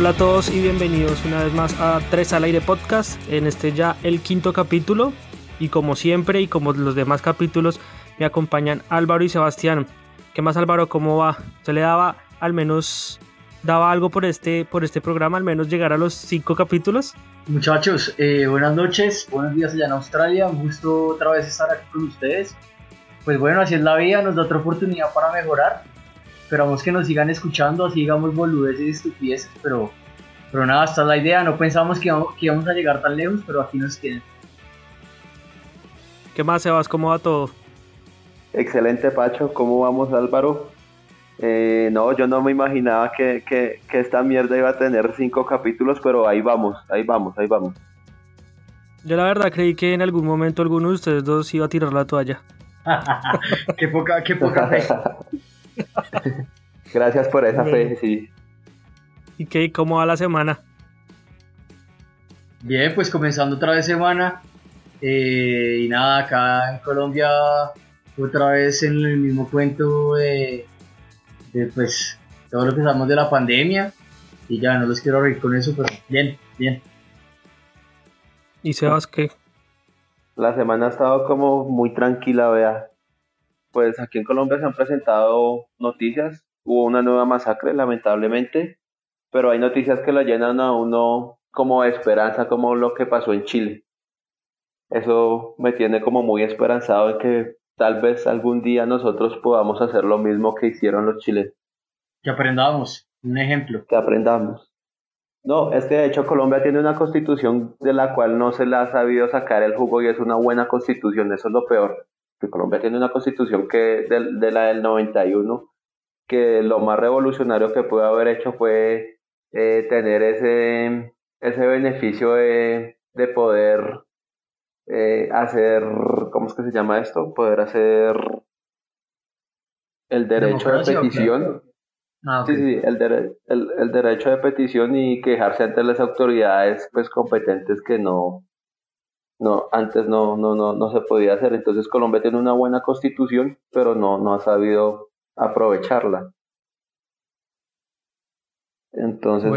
Hola a todos y bienvenidos una vez más a Tres al Aire Podcast, en este ya el quinto capítulo y como siempre y como los demás capítulos me acompañan Álvaro y Sebastián. ¿Qué más Álvaro? ¿Cómo va? ¿Se le daba al menos daba algo por este, por este programa, al menos llegar a los cinco capítulos? Muchachos, eh, buenas noches, buenos días allá en Australia, un gusto otra vez estar aquí con ustedes. Pues bueno, así es la vida, nos da otra oportunidad para mejorar Esperamos que nos sigan escuchando, así digamos boludeces y estupideces, pero, pero nada, esta es la idea. No pensamos que íbamos, a llegar tan lejos, pero aquí nos tienen. ¿Qué más, Sebas? ¿Cómo va todo? Excelente, Pacho. ¿Cómo vamos, Álvaro? Eh, no, yo no me imaginaba que, que, esta mierda iba a tener cinco capítulos, pero ahí vamos, ahí vamos, ahí vamos. Yo la verdad creí que en algún momento alguno de ustedes dos iba a tirar la toalla. qué poca, qué poca fe. Gracias por esa fe, sí. ¿Y qué? ¿Cómo va la semana? Bien, pues comenzando otra vez semana. Eh, y nada, acá en Colombia, otra vez en el mismo cuento de, pues todo lo que sabemos de la pandemia. Y ya, no los quiero reír con eso, pero bien, bien. ¿Y Sebas qué? La semana ha estado como muy tranquila, vea pues aquí en Colombia se han presentado noticias. Hubo una nueva masacre, lamentablemente, pero hay noticias que la llenan a uno como de esperanza, como lo que pasó en Chile. Eso me tiene como muy esperanzado en que tal vez algún día nosotros podamos hacer lo mismo que hicieron los chilenos. Que aprendamos, un ejemplo. Que aprendamos. No, es que de hecho Colombia tiene una constitución de la cual no se le ha sabido sacar el jugo y es una buena constitución, eso es lo peor que Colombia tiene una constitución que de, la del 91, que lo más revolucionario que pudo haber hecho fue eh, tener ese, ese beneficio de, de poder eh, hacer, ¿cómo es que se llama esto? Poder hacer el derecho de petición. Ah, sí, sí, el, el, el, derecho de petición y quejarse ante las autoridades pues competentes que no, no, antes no, no, no, no se podía hacer. Entonces Colombia tiene una buena constitución, pero no, no ha sabido aprovecharla. Entonces,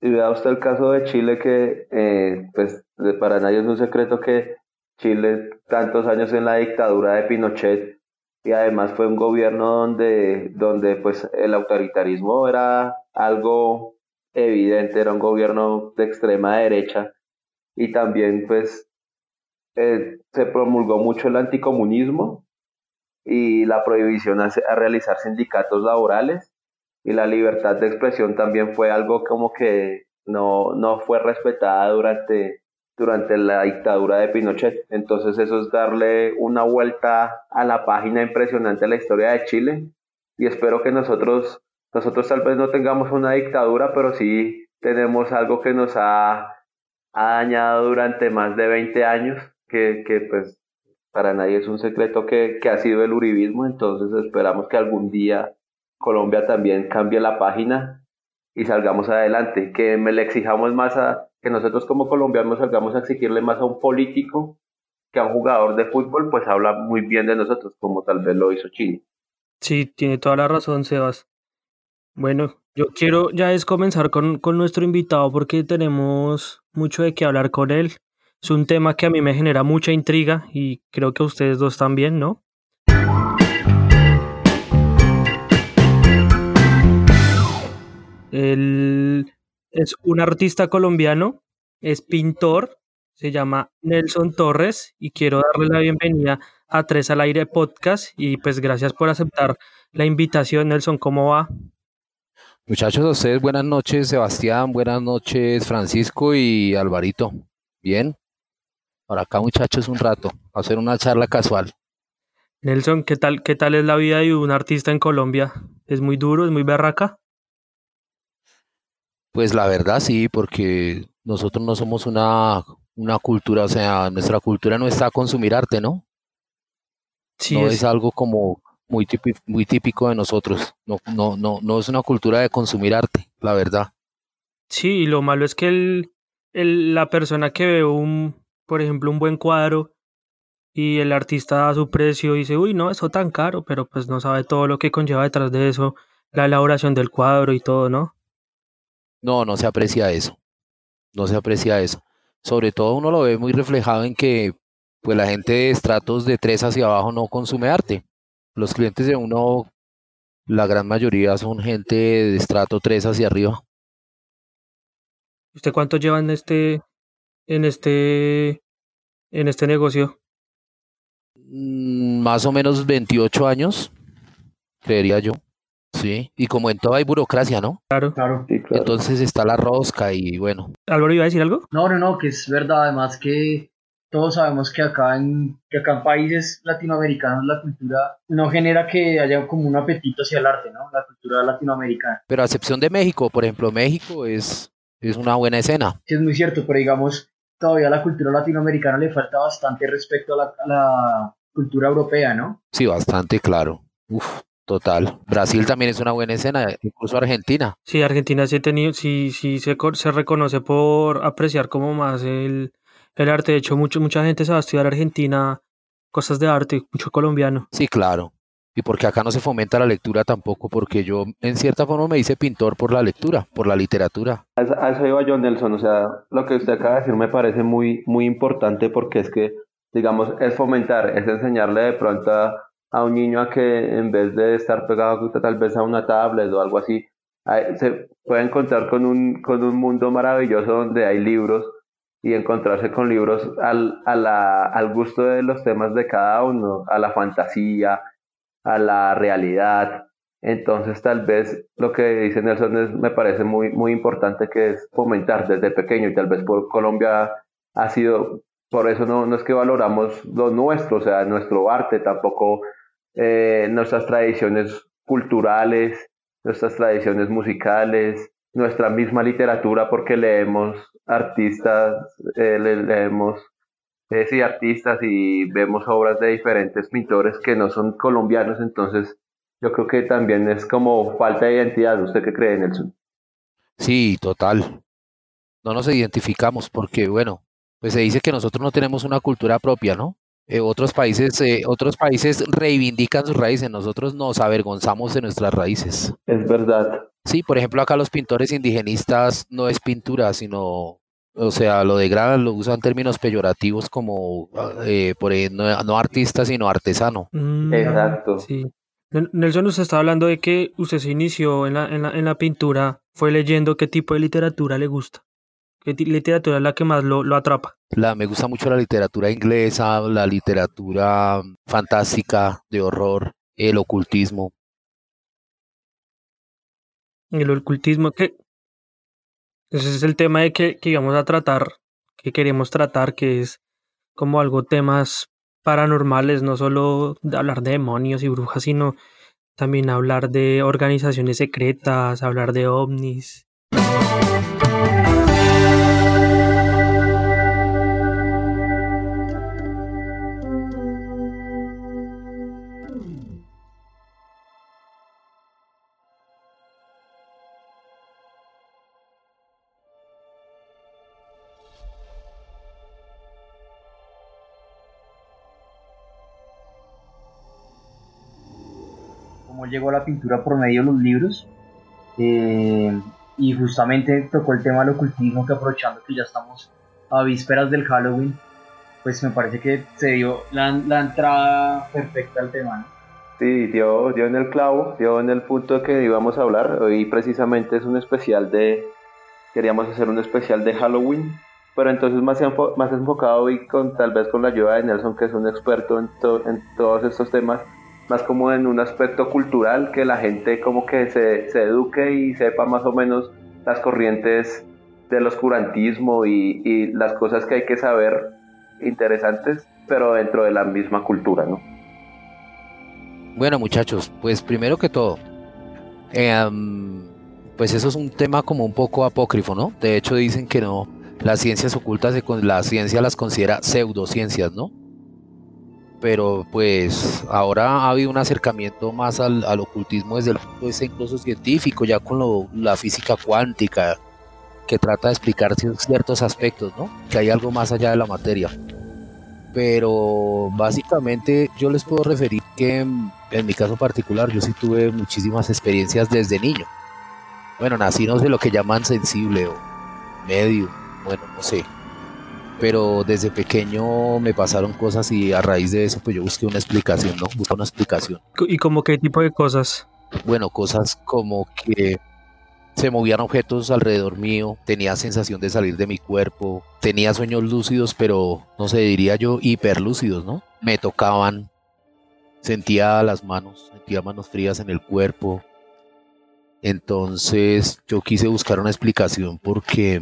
y, vea, usted el caso de Chile que, eh, pues, para nadie es un secreto que Chile, tantos años en la dictadura de Pinochet, y además fue un gobierno donde, donde pues, el autoritarismo era algo evidente, era un gobierno de extrema derecha, y también pues eh, se promulgó mucho el anticomunismo y la prohibición a, realizar sindicatos laborales y la libertad de expresión también fue algo como que no, no fue respetada durante, durante la dictadura de Pinochet. Entonces eso es darle una vuelta a la página impresionante de la historia de Chile y espero que nosotros, nosotros tal vez no tengamos una dictadura, pero sí tenemos algo que nos ha ha dañado durante más de 20 años, que, que pues para nadie es un secreto que, que ha sido el uribismo, entonces esperamos que algún día Colombia también cambie la página y salgamos adelante, que me le exijamos más a, que nosotros como colombianos salgamos a exigirle más a un político que a un jugador de fútbol, pues habla muy bien de nosotros, como tal vez lo hizo Chile. Sí, tiene toda la razón, Sebas. Bueno, yo quiero ya es comenzar con, con nuestro invitado porque tenemos mucho de qué hablar con él. Es un tema que a mí me genera mucha intriga y creo que ustedes dos también, ¿no? Él es un artista colombiano, es pintor, se llama Nelson Torres y quiero darle la bienvenida a Tres al Aire Podcast y pues gracias por aceptar la invitación, Nelson, ¿cómo va? Muchachos, a ustedes buenas noches, Sebastián, buenas noches, Francisco y Alvarito. Bien. Ahora acá, muchachos, un rato, a hacer una charla casual. Nelson, ¿qué tal, qué tal es la vida de un artista en Colombia? ¿Es muy duro, es muy berraca? Pues la verdad sí, porque nosotros no somos una, una cultura, o sea, nuestra cultura no está a consumir arte, ¿no? Sí, no es algo como muy típico, muy típico de nosotros. No, no, no, no es una cultura de consumir arte, la verdad. Sí, y lo malo es que el, el, la persona que ve un, por ejemplo, un buen cuadro y el artista da su precio y dice, uy, no, eso tan caro, pero pues no sabe todo lo que conlleva detrás de eso, la elaboración del cuadro y todo, ¿no? No, no se aprecia eso. No se aprecia eso. Sobre todo uno lo ve muy reflejado en que pues la gente de estratos de tres hacia abajo no consume arte. Los clientes de uno, la gran mayoría son gente de estrato 3 hacia arriba. ¿Usted cuánto lleva en este en este en este negocio? Mm, más o menos 28 años, creería yo. Sí, y como en todo hay burocracia, ¿no? Claro, claro. Entonces está la rosca y bueno. ¿Álvaro iba a decir algo? No, no, no, que es verdad, además que todos sabemos que acá en, que acá en países latinoamericanos la cultura no genera que haya como un apetito hacia el arte, ¿no? La cultura latinoamericana. Pero a excepción de México, por ejemplo, México es, es una buena escena. Sí, es muy cierto, pero digamos, todavía a la cultura latinoamericana le falta bastante respecto a la, cultura europea, ¿no? Sí, bastante, claro. Uf, total. Brasil también es una buena escena, incluso Argentina. Sí, Argentina sí, tenido, sí, sí se, se reconoce por apreciar como más el, el arte. De hecho, mucho, mucha gente se va a estudiar Argentina cosas de arte, mucho colombiano. Sí, claro y porque acá no se fomenta la lectura tampoco, porque yo en cierta forma me hice pintor por la lectura, por la literatura. A eso iba yo, Nelson, o sea, lo que usted acaba de decir me parece muy, muy importante porque es que, digamos, es fomentar, es enseñarle de pronto a, un niño a que en vez de estar pegado tal vez a una tablet o algo así, se puede encontrar con un, con un mundo maravilloso donde hay libros y encontrarse con libros al, a la, al gusto de los temas de cada uno, a la fantasía, a la realidad. Entonces tal vez lo que dice Nelson es, me parece muy, muy importante que es fomentar desde pequeño y tal vez por Colombia ha sido, por eso no, no es que valoramos lo nuestro, o sea, nuestro arte, tampoco eh, nuestras tradiciones culturales, nuestras tradiciones musicales, nuestra misma literatura, porque leemos artistas, eh, leemos eh, sí, artistas y vemos obras de diferentes pintores que no son colombianos, entonces yo creo que también es como falta de identidad. ¿Usted qué cree, Nelson? Sí, total. No nos identificamos porque, bueno, pues se dice que nosotros no tenemos una cultura propia, ¿no? Eh, otros países, eh, otros países reivindican sus raíces, nosotros nos avergonzamos de nuestras raíces. Es verdad. Sí, por ejemplo, acá los pintores indigenistas no es pintura, sino o sea, lo degradan, lo usan términos peyorativos como, eh, por no, no, artista, sino artesano. Mm, Exacto. Sí. Nelson, usted estaba hablando de que usted se inició en la, en, la, en la pintura, fue leyendo qué tipo de literatura le gusta. ¿Qué literatura es la que más lo, lo atrapa? La, me gusta mucho la literatura inglesa, la literatura fantástica, de horror, el ocultismo. El ocultismo, ¿qué, ese es el tema de que, que a tratar, que queremos tratar, que es como algo temas paranormales, no solo hablar de demonios y brujas, sino también hablar de organizaciones secretas, hablar de ovnis. Llegó a la pintura por medio de los libros. Eh, y justamente tocó el tema del ocultismo que aprovechando que ya estamos a vísperas del Halloween, pues me parece que se dio la, entrada perfecta al tema. Sí, dio, dio en el clavo, dio en el punto que íbamos a hablar. Hoy precisamente es un especial de, queríamos hacer un especial de Halloween, pero entonces más, más enfocado y con tal vez con la ayuda de Nelson, que es un experto en, en todos estos temas, más como en un aspecto cultural, que la gente como que se, se eduque y sepa más o menos las corrientes del oscurantismo y, y, las cosas que hay que saber interesantes, pero dentro de la misma cultura, ¿no? Bueno, muchachos, pues primero que todo, eh, pues eso es un tema como un poco apócrifo, ¿no? De hecho dicen que no, las ciencias ocultas, la ciencia las considera pseudociencias, ¿no? Pero pues ahora ha habido un acercamiento más al, ocultismo desde el punto de vista incluso científico, ya con la física cuántica, que trata de explicar ciertos aspectos, ¿no? Que hay algo más allá de la materia. Pero básicamente yo les puedo referir que en mi caso particular yo sí tuve muchísimas experiencias desde niño. bueno, nací no sé lo que llaman sensible o medio, bueno, no sé. Pero desde pequeño me pasaron cosas y a raíz de eso pues yo busqué una explicación, ¿no? Busqué una explicación. ¿Y como qué tipo de cosas? Bueno, cosas como que se movían objetos alrededor mío, tenía sensación de salir de mi cuerpo, tenía sueños lúcidos, pero no sé, diría yo hiperlúcidos, ¿no? Me tocaban, sentía las manos, sentía manos frías en el cuerpo. Entonces yo quise buscar una explicación porque,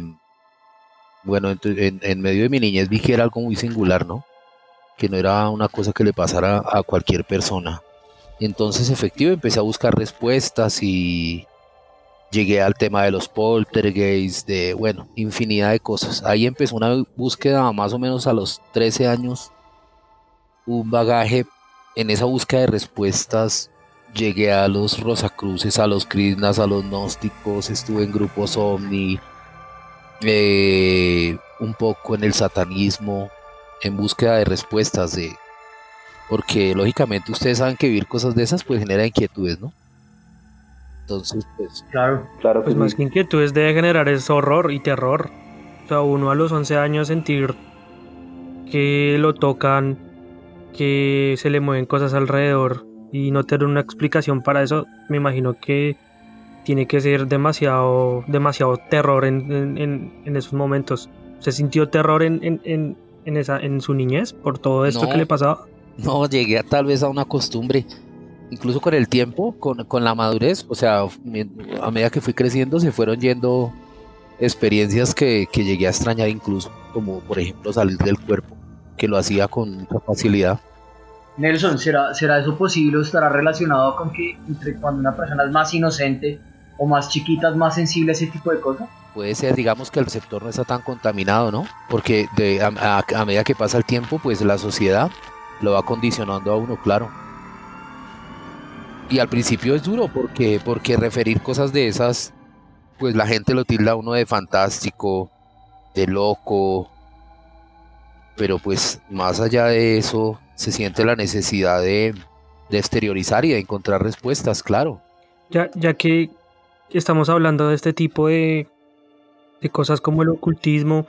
bueno, en, en medio de mi niñez vi que era algo muy singular, ¿no? Que no era una cosa que le pasara a cualquier persona. Entonces, efectivo, empecé a buscar respuestas y llegué al tema de los poltergeists, de, bueno, infinidad de cosas. Ahí empezó una búsqueda más o menos a los 13 años, un bagaje en esa búsqueda de respuestas. Llegué a los Rosacruces, a los Krishnas, a los gnósticos, estuve en grupos ovni, eh, un poco en el satanismo, en búsqueda de respuestas de... Porque lógicamente ustedes saben que vivir cosas de esas pues genera inquietudes, ¿no? Entonces, pues. Claro, claro. Pues más que inquietudes debe generar es horror y terror. O sea, uno a los 11 años sentir que lo tocan, que se le mueven cosas alrededor y no tener una explicación para eso, me imagino que tiene que ser demasiado, demasiado terror en, esos momentos. ¿Se sintió terror en, en, esa, en su niñez por todo esto que le pasaba? No, llegué tal vez a una costumbre incluso con el tiempo, con, con, la madurez, o sea, a medida que fui creciendo se fueron yendo experiencias que, que, llegué a extrañar incluso, como por ejemplo salir del cuerpo, que lo hacía con mucha facilidad. Nelson, ¿será, ¿será eso posible o estará relacionado con que entre cuando una persona es más inocente o más chiquita es más sensible a ese tipo de cosas? Puede ser, digamos que el receptor no está tan contaminado, ¿no? Porque de, a, a medida que pasa el tiempo, pues la sociedad lo va condicionando a uno, claro y al principio es duro porque, porque referir cosas de esas, pues la gente lo tilda a uno de fantástico, de loco, pero pues más allá de eso se siente la necesidad de, de exteriorizar y de encontrar respuestas, claro. Ya, ya que estamos hablando de este tipo de, de cosas como el ocultismo,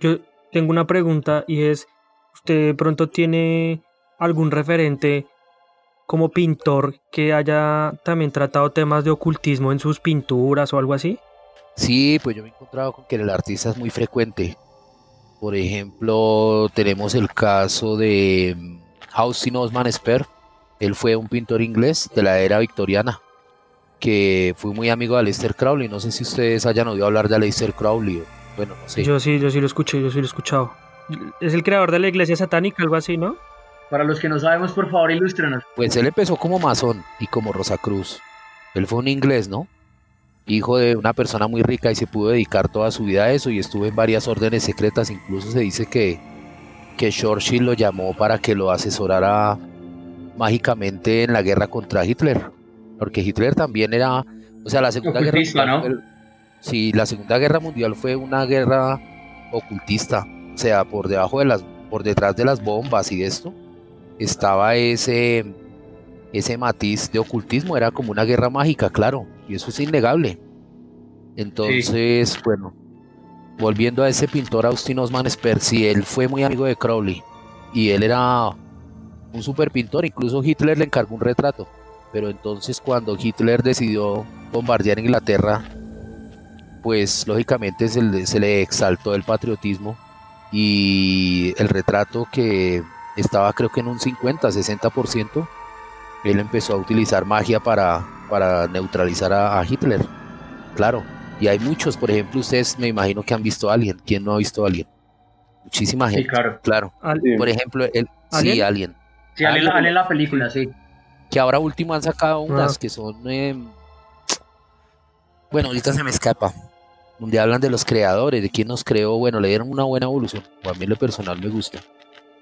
yo tengo una pregunta y es, ¿usted pronto tiene algún referente como pintor que haya también tratado temas de ocultismo en sus pinturas o algo así? Sí, pues yo me he encontrado con que el artista es muy frecuente. Por ejemplo, tenemos el caso de mm, Austin Osman Spare. Él fue un pintor inglés de la era victoriana que fue muy amigo de Aleister Crowley. No sé si ustedes hayan oído hablar de Aleister Crowley. Bueno, no sé. Yo sí, yo sí lo escuché, yo sí lo he escuchado. Es el creador de la iglesia satánica, algo así, ¿no? Para los que no sabemos, por favor, ilústrenos. Pues él empezó como masón y como Rosacruz. Él fue un inglés, ¿no? Hijo de una persona muy rica y se pudo dedicar toda su vida a eso y estuvo en varias órdenes secretas. Incluso se dice que, que Churchill lo llamó para que lo asesorara mágicamente en la guerra contra Hitler. Porque Hitler también era, o sea, la Segunda Guerra Mundial. sí, la Segunda Guerra Mundial fue una guerra ocultista. O sea, por debajo de las, por detrás de las bombas y de esto, estaba ese, ese matiz de ocultismo, era como una guerra mágica, claro, y eso es innegable. Entonces, bueno, volviendo a ese pintor Austin Osman Sperzi, él fue muy amigo de Crowley y él era un super pintor, incluso Hitler le encargó un retrato, pero entonces cuando Hitler decidió bombardear Inglaterra, pues lógicamente se se le exaltó el patriotismo y el retrato que estaba creo que en un 50, 60%, él empezó a utilizar magia para, para neutralizar a, Hitler. Claro, y hay muchos, por ejemplo, ustedes me imagino que han visto a alguien. ¿Quién no ha visto a alguien? Muchísima gente. Sí, claro. Claro. Por ejemplo, él, sí, alguien. Sí, alguien la película, sí. Que ahora último han sacado unas ah. que son... Em, bueno, ahorita se me escapa. Donde hablan de los creadores, de quién nos creó. Bueno, le dieron una buena evolución. a mí lo personal me gusta.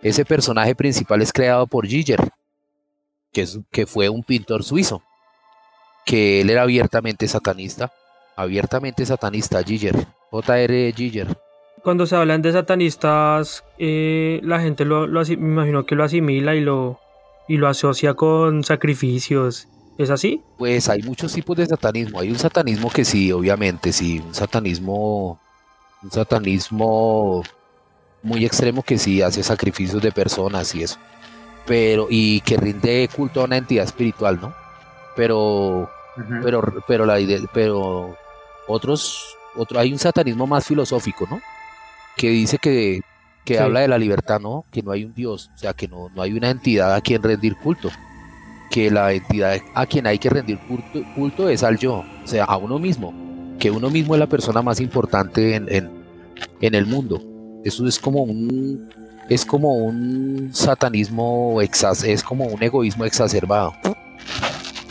Ese personaje principal es creado por Giger, que, que fue un pintor suizo, que él era abiertamente satanista, abiertamente satanista, Giger, J.R. Giger. Cuando se hablan de satanistas, eh, la gente lo, me imagino que lo asimila y lo, y lo asocia con sacrificios ¿Es así? Pues hay muchos tipos de satanismo. Hay un satanismo que sí, obviamente, sí, un satanismo, un satanismo muy extremo que sí hace sacrificios de personas y eso. Pero, y que rinde culto a una entidad espiritual, ¿no? Pero, pero, pero la pero otros, otro, hay un satanismo más filosófico, ¿no? Que dice que, que habla de la libertad, ¿no? Que no hay un Dios, o sea, que no, no hay una entidad a quien rendir culto que la entidad a quien hay que rendir culto, es al yo, o sea, a uno mismo, que uno mismo es la persona más importante en, en, el mundo. Eso es como un es como un satanismo es como un egoísmo exacerbado.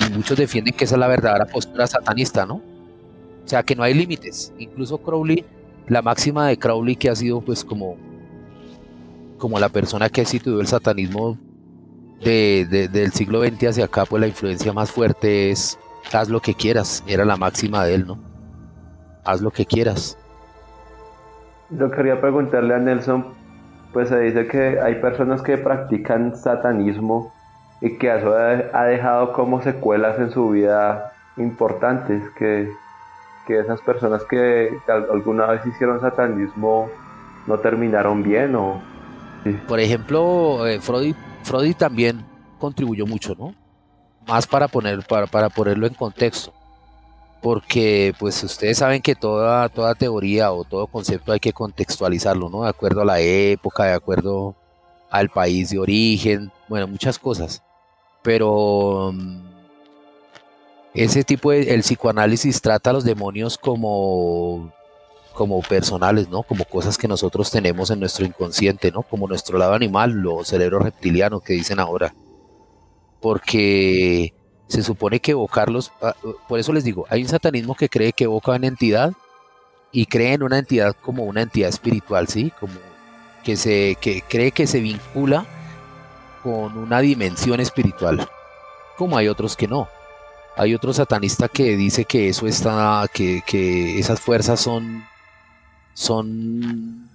Y muchos defienden que esa es la verdadera postura satanista, ¿no? O sea, que no hay límites. Incluso Crowley, la máxima de Crowley que ha sido pues como como la persona que ha instituido el satanismo de, del siglo XX hacia acá, pues la influencia más fuerte es haz lo que quieras, era la máxima de él, ¿no? Haz lo que quieras. Yo quería preguntarle a Nelson, pues se dice que hay personas que practican satanismo y que eso ha dejado como secuelas en su vida importantes, que, que esas personas que alguna vez hicieron satanismo no terminaron bien o... Por ejemplo, eh, Freud Freud también contribuyó mucho, ¿no? Más para, poner, para, para ponerlo en contexto. Porque pues ustedes saben que toda, toda teoría o todo concepto hay que contextualizarlo, ¿no? De acuerdo a la época, de acuerdo al país de origen, bueno, muchas cosas. Pero mm, ese tipo de el psicoanálisis trata a los demonios como como personales, ¿no? Como cosas que nosotros tenemos en nuestro inconsciente, ¿no? Como nuestro lado animal, los cerebros reptilianos que dicen ahora. Porque se supone que evocarlos, ah, por eso les digo, hay un satanismo que cree que evoca una entidad y cree en una entidad como una entidad espiritual, ¿sí? Como que se que cree que se vincula con una dimensión espiritual. Como hay otros que no. Hay otro satanista que dice que eso está, que, que esas fuerzas son son,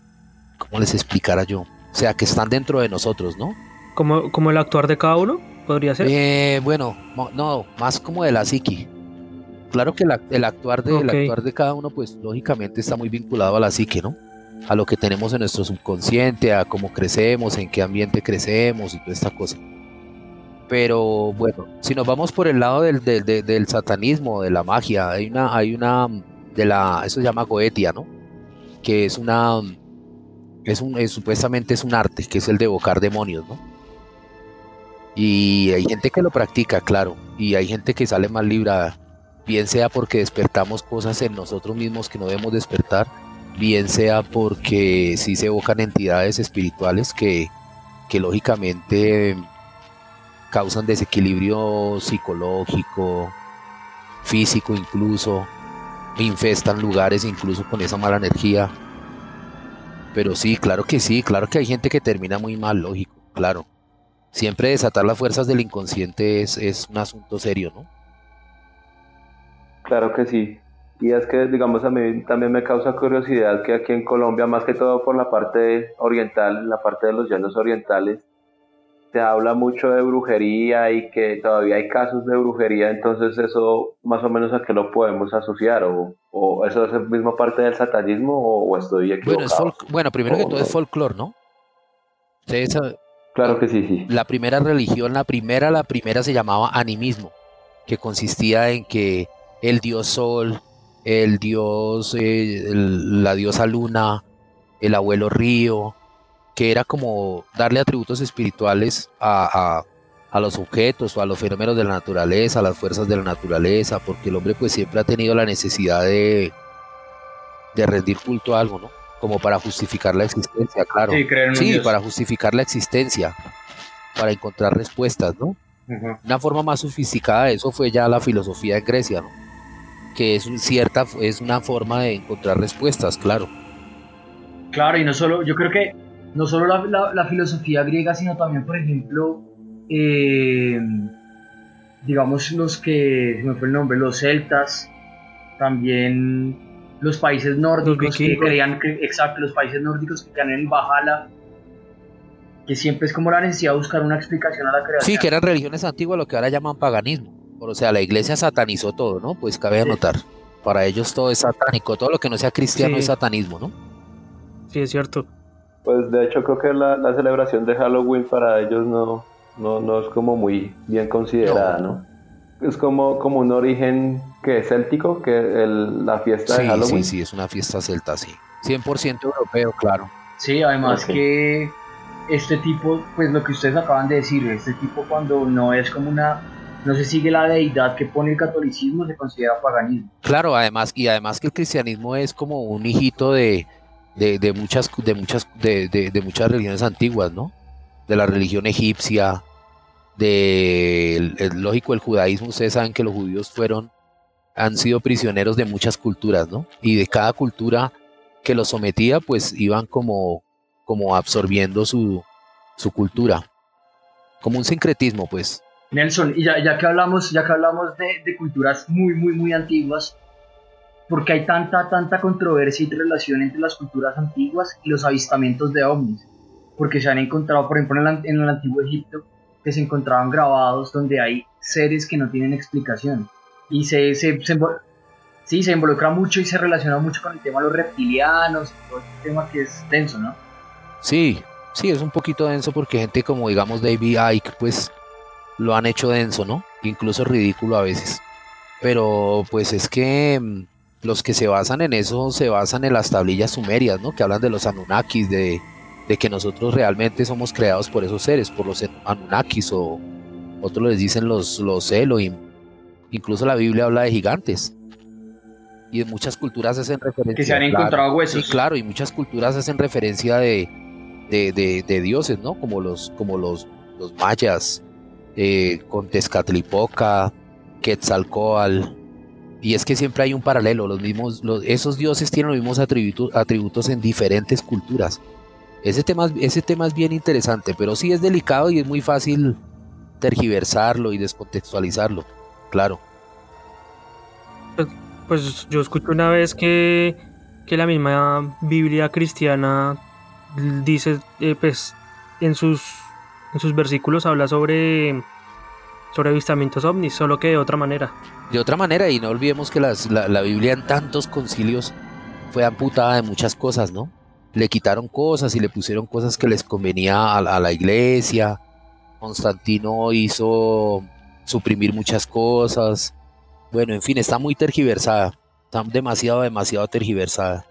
¿cómo les explicara yo? O sea, que están dentro de nosotros, ¿no? ¿Como, como el actuar de cada uno? ¿Podría ser? Eh, bueno, no, más como de la psiqui. Claro que el, actuar de, actuar de cada uno, pues lógicamente está muy vinculado a la psique, ¿no? A lo que tenemos en nuestro subconsciente, a cómo crecemos, en qué ambiente crecemos y toda esta cosa. Pero bueno, si nos vamos por el lado del, del satanismo, de la magia, hay una, hay una, de la, eso se llama goetia, ¿no? Que es una, es un, supuestamente es un arte, que es el de evocar demonios, ¿no? Y hay gente que lo practica, claro, y hay gente que sale más librada, bien sea porque despertamos cosas en nosotros mismos que no debemos despertar, bien sea porque sí se evocan entidades espirituales que, que lógicamente causan desequilibrio psicológico, físico incluso, infestan lugares incluso con esa mala energía. Pero sí, claro que sí, claro que hay gente que termina muy mal, lógico, claro. Siempre desatar las fuerzas del inconsciente es, es un asunto serio, ¿no? Claro que sí. Y es que, digamos, a mí también me causa curiosidad que aquí en Colombia, más que todo por la parte oriental, la parte de los llanos orientales, se habla mucho de brujería y que todavía hay casos de brujería, entonces eso más o menos a qué lo podemos asociar o, o eso es mismo parte del satanismo o, estoy equivocado. Bueno, primero que todo es folclore, ¿no? claro que sí, sí. La primera religión, la primera, la primera se llamaba animismo, que consistía en que el dios sol, el dios, eh, la diosa luna, el abuelo río, que era como darle atributos espirituales a, los objetos o a los fenómenos de la naturaleza, a las fuerzas de la naturaleza, porque el hombre pues siempre ha tenido la necesidad de, de rendir culto a algo, ¿no? Como para justificar la existencia, claro. Sí, para justificar la existencia, para encontrar respuestas, ¿no? Una forma más sofisticada de eso fue ya la filosofía en Grecia, ¿no? Que es cierta, es una forma de encontrar respuestas, claro. Claro, y no solo, yo creo que no solo la, filosofía griega, sino también, por ejemplo, eh, digamos los que, me fue el nombre, los celtas, también los países nórdicos que creían, que, exacto, los países nórdicos que creían en Bajala, que siempre es como la necesidad de buscar una explicación a la creación. Sí, que eran religiones antiguas, lo que ahora llaman paganismo O sea, la iglesia satanizó todo, ¿no? Pues cabe anotar. Para ellos todo es satánico, todo lo que no sea cristiano es satanismo, ¿no? Sí, es cierto. Pues de hecho creo que la, la celebración de Halloween para ellos no, no, no es como muy bien considerada, ¿no? Es como, como un origen que es céltico, que el, la fiesta de Halloween. Sí, sí, es una fiesta celta, sí. 100% europeo, claro. Sí, además que este tipo, pues lo que ustedes acaban de decir, este tipo cuando no es como una, no se sigue la deidad que pone el catolicismo, se considera paganismo. Claro, además, y además que el cristianismo es como un hijito de, de, muchas, de muchas, de, de, muchas religiones antiguas, ¿no? De la religión egipcia, de el, lógico el judaísmo, ustedes saben que los judíos fueron, han sido prisioneros de muchas culturas, ¿no? Y de cada cultura que los sometía, pues iban como, como absorbiendo su, su cultura, como un sincretismo, pues. Nelson, y ya, ya que hablamos, ya que hablamos de, de culturas muy, muy, muy antiguas, porque hay tanta, tanta controversia y relación entre las culturas antiguas y los avistamientos de ovnis, porque se han encontrado, por ejemplo, en el, antiguo Egipto, que se encontraban grabados donde hay seres que no tienen explicación, y se, se, sí, se involucra mucho y se relaciona mucho con el tema de los reptilianos, todo este tema que es denso, ¿no? Sí, sí, es un poquito denso porque gente como, digamos, David Icke, pues lo han hecho denso, ¿no? Incluso ridículo a veces. Pero pues es que mm, los que se basan en eso se basan en las tablillas sumerias, ¿no? Que hablan de los Anunnakis, de, que nosotros realmente somos creados por esos seres, por los Anunnakis o otros les dicen los, los Elohim. Incluso la Biblia habla de gigantes. Y en muchas culturas hacen referencia. Que se han encontrado huesos. Sí, claro, y muchas culturas hacen referencia de, de, dioses, ¿no? Como los, como los, los mayas, eh, con Tezcatlipoca, Quetzalcoatl, y es que siempre hay un paralelo, los mismos, esos dioses tienen los mismos atributos, atributos en diferentes culturas. Ese tema, ese tema es bien interesante, pero sí es delicado y es muy fácil tergiversarlo y descontextualizarlo, claro. Pues, pues yo escuché una vez que, que, la misma Biblia cristiana dice, eh, pues en sus, en sus versículos habla sobre sobre avistamientos ovnis, solo que de otra manera. De otra manera, y no olvidemos que la, Biblia en tantos concilios fue amputada de muchas cosas, ¿no? Le quitaron cosas y le pusieron cosas que les convenía a, la iglesia. Constantino hizo suprimir muchas cosas. Bueno, en fin, está muy tergiversada. Está demasiado, demasiado tergiversada.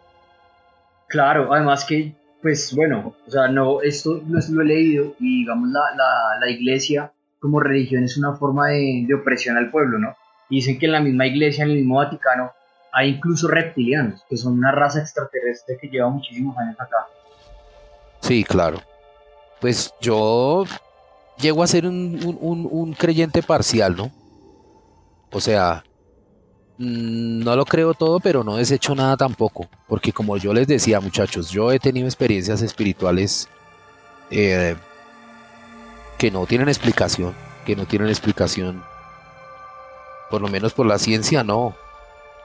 Claro, además que, pues bueno, o sea, no, esto no lo he leído y digamos la, la, la iglesia como religión es una forma de, opresión al pueblo, ¿no? dicen que en la misma iglesia, en el mismo Vaticano, hay incluso reptilianos, que son una raza extraterrestre que lleva muchísimos años acá. Sí, claro. Pues yo llego a ser un, creyente parcial, ¿no? O sea, mm, no lo creo todo, pero no desecho nada tampoco. Porque como yo les decía, muchachos, yo he tenido experiencias espirituales eh, que no tienen explicación, que no tienen explicación. Por lo menos por la ciencia no,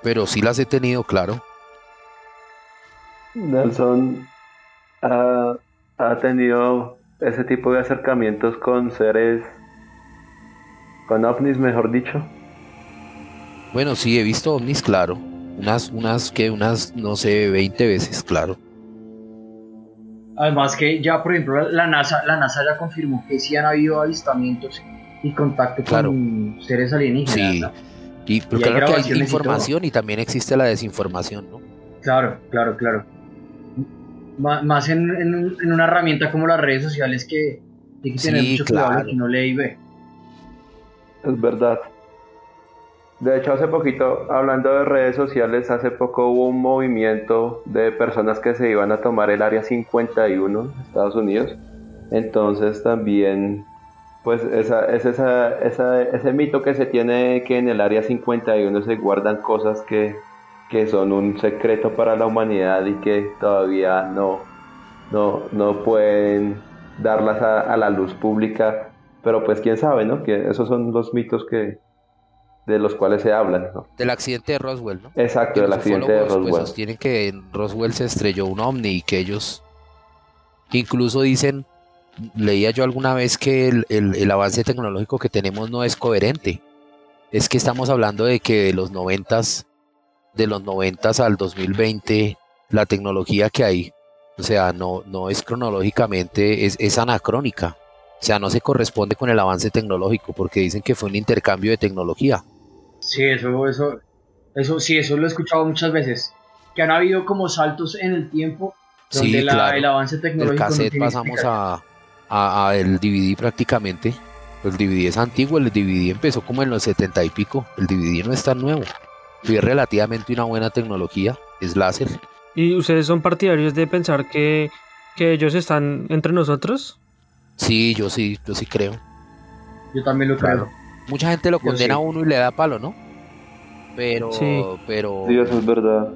pero sí las he tenido, claro. Nelson ha, ha tenido ese tipo de acercamientos con seres, con ovnis, mejor dicho. Bueno, sí, he visto ovnis, claro. Unas, unas, que unas, no sé, 20 veces, claro. Además que ya, por ejemplo, la NASA, la NASA ya confirmó que sí han habido avistamientos y contacto con seres alienígenas. Sí, y, claro que hay información y, también existe la desinformación, ¿no? Claro, claro, claro. más en, en, una herramienta como las redes sociales que hay que tener mucho cuidado que no lee y ve. Es verdad. De hecho, hace poquito, hablando de redes sociales, hace poco hubo un movimiento de personas que se iban a tomar el área 51 en Estados Unidos. Entonces también, pues es ese mito que se tiene que en el área 51 se guardan cosas que, que son un secreto para la humanidad y que todavía no, no, no pueden darlas a, a la luz pública. Pero pues quién sabe, ¿no? Que esos son los mitos que, de los cuales se hablan. ¿no? Del accidente de Roswell, ¿no? Exacto, del accidente de pues, Roswell. Pues sostienen que en Roswell se estrelló un ovni y que ellos incluso dicen, leía yo alguna vez que el, avance tecnológico que tenemos no es coherente. es que estamos hablando de que de los noventas, de los noventas al 2020, la tecnología que hay, o sea, no, no es cronológicamente, es, es anacrónica. O sea, no se corresponde con el avance tecnológico, porque dicen que fue un intercambio de tecnología. Sí, eso, eso, eso, sí, eso lo he escuchado muchas veces. Que han habido como saltos en el tiempo donde el avance tecnológico. El cassette pasamos a, a, el DVD prácticamente. El DVD es antiguo, el DVD empezó como en los 70 y pico. El DVD no es tan nuevo. Fue relativamente una buena tecnología, es láser. ¿Y ustedes son partidarios de pensar que, que ellos están entre nosotros? Sí, yo sí, yo sí creo. Yo también lo creo. Mucha gente lo condena a uno y le da palo, ¿no? Pero, sí. pero. Sí, eso es verdad.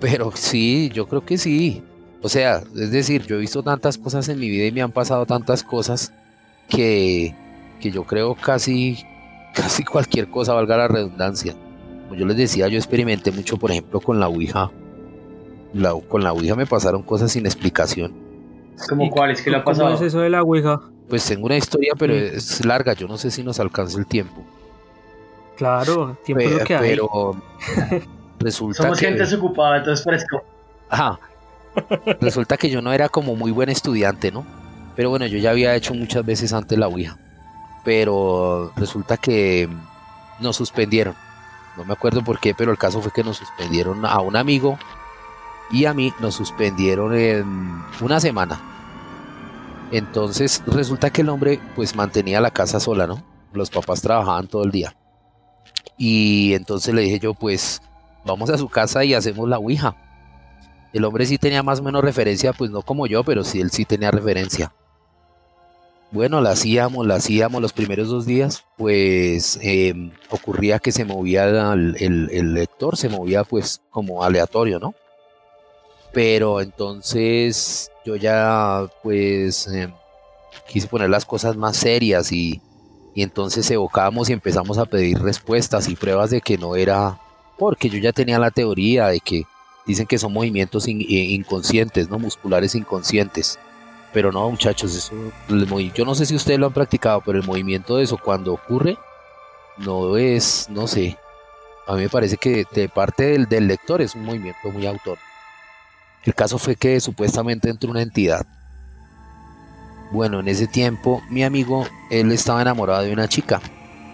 Pero sí, yo creo que sí. O sea, es decir, yo he visto tantas cosas en mi vida y me han pasado tantas cosas que, que yo creo casi, casi cualquier cosa valga la redundancia. Como yo les decía, yo experimenté mucho, por ejemplo, con la Ouija. La, con la Ouija me pasaron cosas sin explicación. ¿Cómo cuáles? ¿Qué le ha pasado? ¿Cómo es eso de la Ouija? Pues tengo una historia, pero es larga. Yo no sé si nos alcanza el tiempo. Claro, tiempo es lo que hay. Pero resulta Somos gente desocupada, entonces fresco. Ajá. Resulta que yo no era como muy buen estudiante, ¿no? Pero bueno, yo ya había hecho muchas veces antes la Ouija. Pero resulta que nos suspendieron. No me acuerdo por qué, pero el caso fue que nos suspendieron a un amigo y a mí nos suspendieron en una semana. Entonces resulta que el hombre pues mantenía la casa sola, ¿no? Los papás trabajaban todo el día. Y entonces le dije yo pues vamos a su casa y hacemos la Ouija. El hombre sí tenía más o menos referencia, pues no como yo, pero sí él sí tenía referencia. Bueno, la hacíamos, la hacíamos los primeros dos días, pues em, ocurría que se movía el, el, lector, se movía pues como aleatorio, ¿no? Pero entonces yo ya pues em, quise poner las cosas más serias y, y entonces evocábamos y empezamos a pedir respuestas y pruebas de que no era, porque yo ya tenía la teoría de que dicen que son movimientos eh, inconscientes, ¿no? Musculares inconscientes. Pero no, muchachos, eso, yo no sé si ustedes lo han practicado, pero el movimiento de eso cuando ocurre no es, no sé, a mí me parece que de parte del, del lector es un movimiento muy autónomo. El caso fue que supuestamente entró una entidad. Bueno, en ese tiempo mi amigo, él estaba enamorado de una chica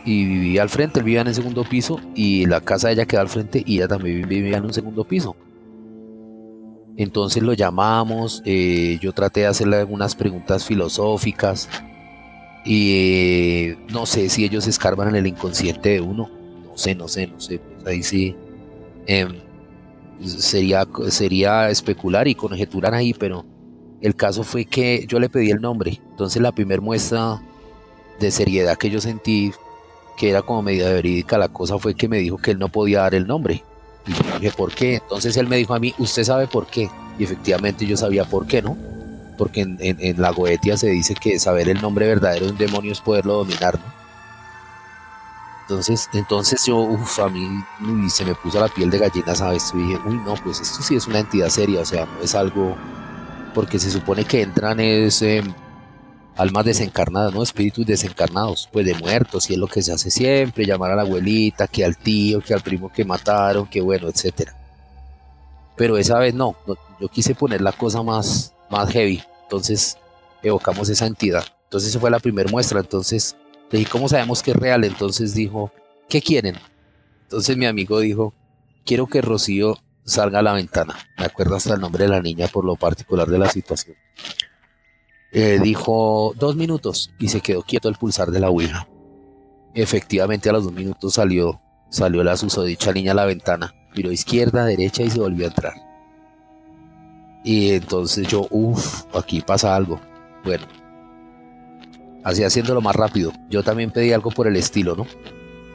y vivía al frente, él vivía en el segundo piso y la casa de ella quedaba al frente y ella también vivía en un segundo piso. Entonces lo llamamos, eh, yo traté de hacerle algunas preguntas filosóficas y eh, no sé si ellos escarban en el inconsciente de uno, no sé, no sé, no sé, pues ahí sí em, sería, sería especular y conjeturar ahí, pero el caso fue que yo le pedí el nombre, entonces la primera muestra de seriedad que yo sentí, que era como media verídica la cosa, fue que me dijo que él no podía dar el nombre. Y yo dije, ¿por qué? Entonces él me dijo a mí, ¿usted sabe por qué? Y efectivamente yo sabía por qué, ¿no? Porque en, la Goetia se dice que saber el nombre verdadero de un demonio es poderlo dominar, ¿no? Entonces, entonces yo, uff, a mí se me puso la piel de gallina, ¿sabes? Y dije, uy, no, pues esto sí es una entidad seria, o sea, no es algo, porque se supone que entran es em, almas desencarnadas, ¿no? Espíritus desencarnados, pues de muertos, y es lo que se hace siempre, llamar a la abuelita, que al tío, que al primo que mataron, que bueno, etcétera. Pero esa vez no, yo quise poner la cosa más, más heavy, entonces evocamos esa entidad. Entonces esa fue la primera muestra, entonces le dije, ¿cómo sabemos que es real? Entonces dijo, ¿qué quieren? Entonces mi amigo dijo, quiero que Rocío salga a la ventana. Me acuerdo hasta el nombre de la niña por lo particular de la situación. Eh, dijo dos minutos y se quedó quieto el pulsar de la Ouija. Efectivamente a los dos minutos salió, salió la susodicha niña a la ventana, miró izquierda, derecha y se volvió a entrar. Y entonces yo, uff, aquí pasa algo. Bueno, así haciéndolo más rápido. Yo también pedí algo por el estilo, ¿no?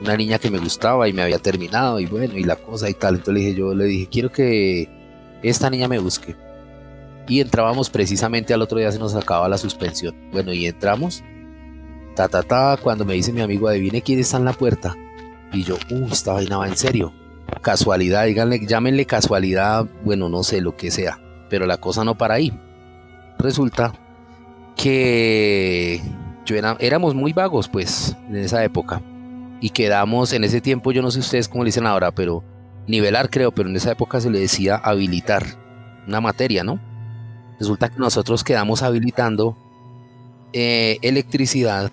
Una niña que me gustaba y me había terminado y bueno, y la cosa y tal. Entonces le dije, yo le dije, quiero que esta niña me busque y entrábamos precisamente al otro día se nos acababa la suspensión. Bueno, y entramos, ta ta ta, cuando me dice mi amigo, adivine quién está en la puerta. Y yo, uh, esta vaina va en serio. Casualidad, díganle, llámenle casualidad, bueno, no sé lo que sea, pero la cosa no para ahí. Resulta que yo era, éramos muy vagos, pues, en esa época. y quedamos en ese tiempo, yo no sé ustedes cómo le dicen ahora, pero nivelar creo, pero en esa época se le decía habilitar una materia, ¿no? Resulta que nosotros quedamos habilitando eh, electricidad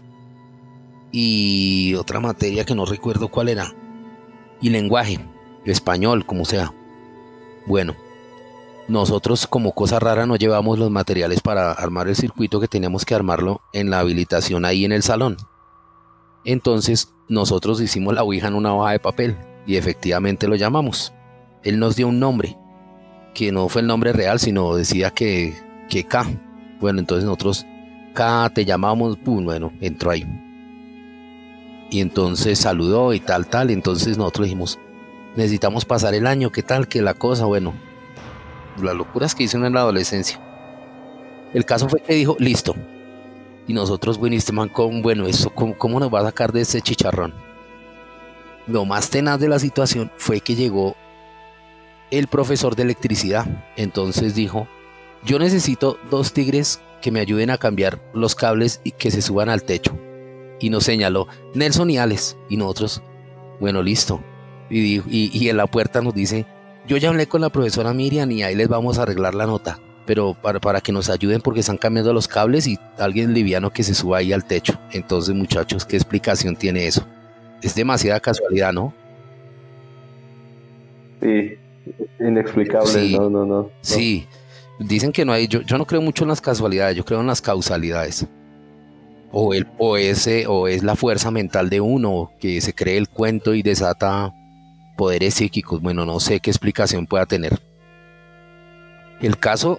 y otra materia que no recuerdo cuál era, y lenguaje, español, como sea. Bueno, nosotros como cosa rara no llevamos los materiales para armar el circuito que teníamos que armarlo en la habilitación ahí en el salón. Entonces nosotros hicimos la Ouija en una hoja de papel y efectivamente lo llamamos. Él nos dio un nombre, que no fue el nombre real, sino decía que, que K. Bueno, entonces nosotros K te llamamos, bueno, entró ahí. Y entonces saludó y tal, tal. Entonces nosotros dijimos, necesitamos pasar el año, ¿qué tal? Que la cosa, bueno, las locuras que hizo en la adolescencia. El caso fue que dijo, listo. Y nosotros, bueno, este man, bueno, eso, ¿cómo, nos va a sacar de ese chicharrón? Lo más tenaz de la situación fue que llegó el profesor de electricidad. Entonces dijo, yo necesito dos tigres que me ayuden a cambiar los cables y que se suban al techo. Y nos señaló Nelson y Alex. Y nosotros, bueno, listo. Y, y en la puerta nos dice, yo ya hablé con la profesora Miriam y ahí les vamos a arreglar la nota, pero para, para que nos ayuden porque están cambiando los cables y alguien liviano que se suba ahí al techo. Entonces, muchachos, ¿qué explicación tiene eso? Es demasiada casualidad, ¿no? Sí, inexplicable, no, no, no, Sí, dicen que no hay, yo, yo no creo mucho en las casualidades, yo creo en las causalidades. O, el, o, ese, o es la fuerza mental de uno que se cree el cuento y desata poderes psíquicos. Bueno, no sé qué explicación pueda tener. El caso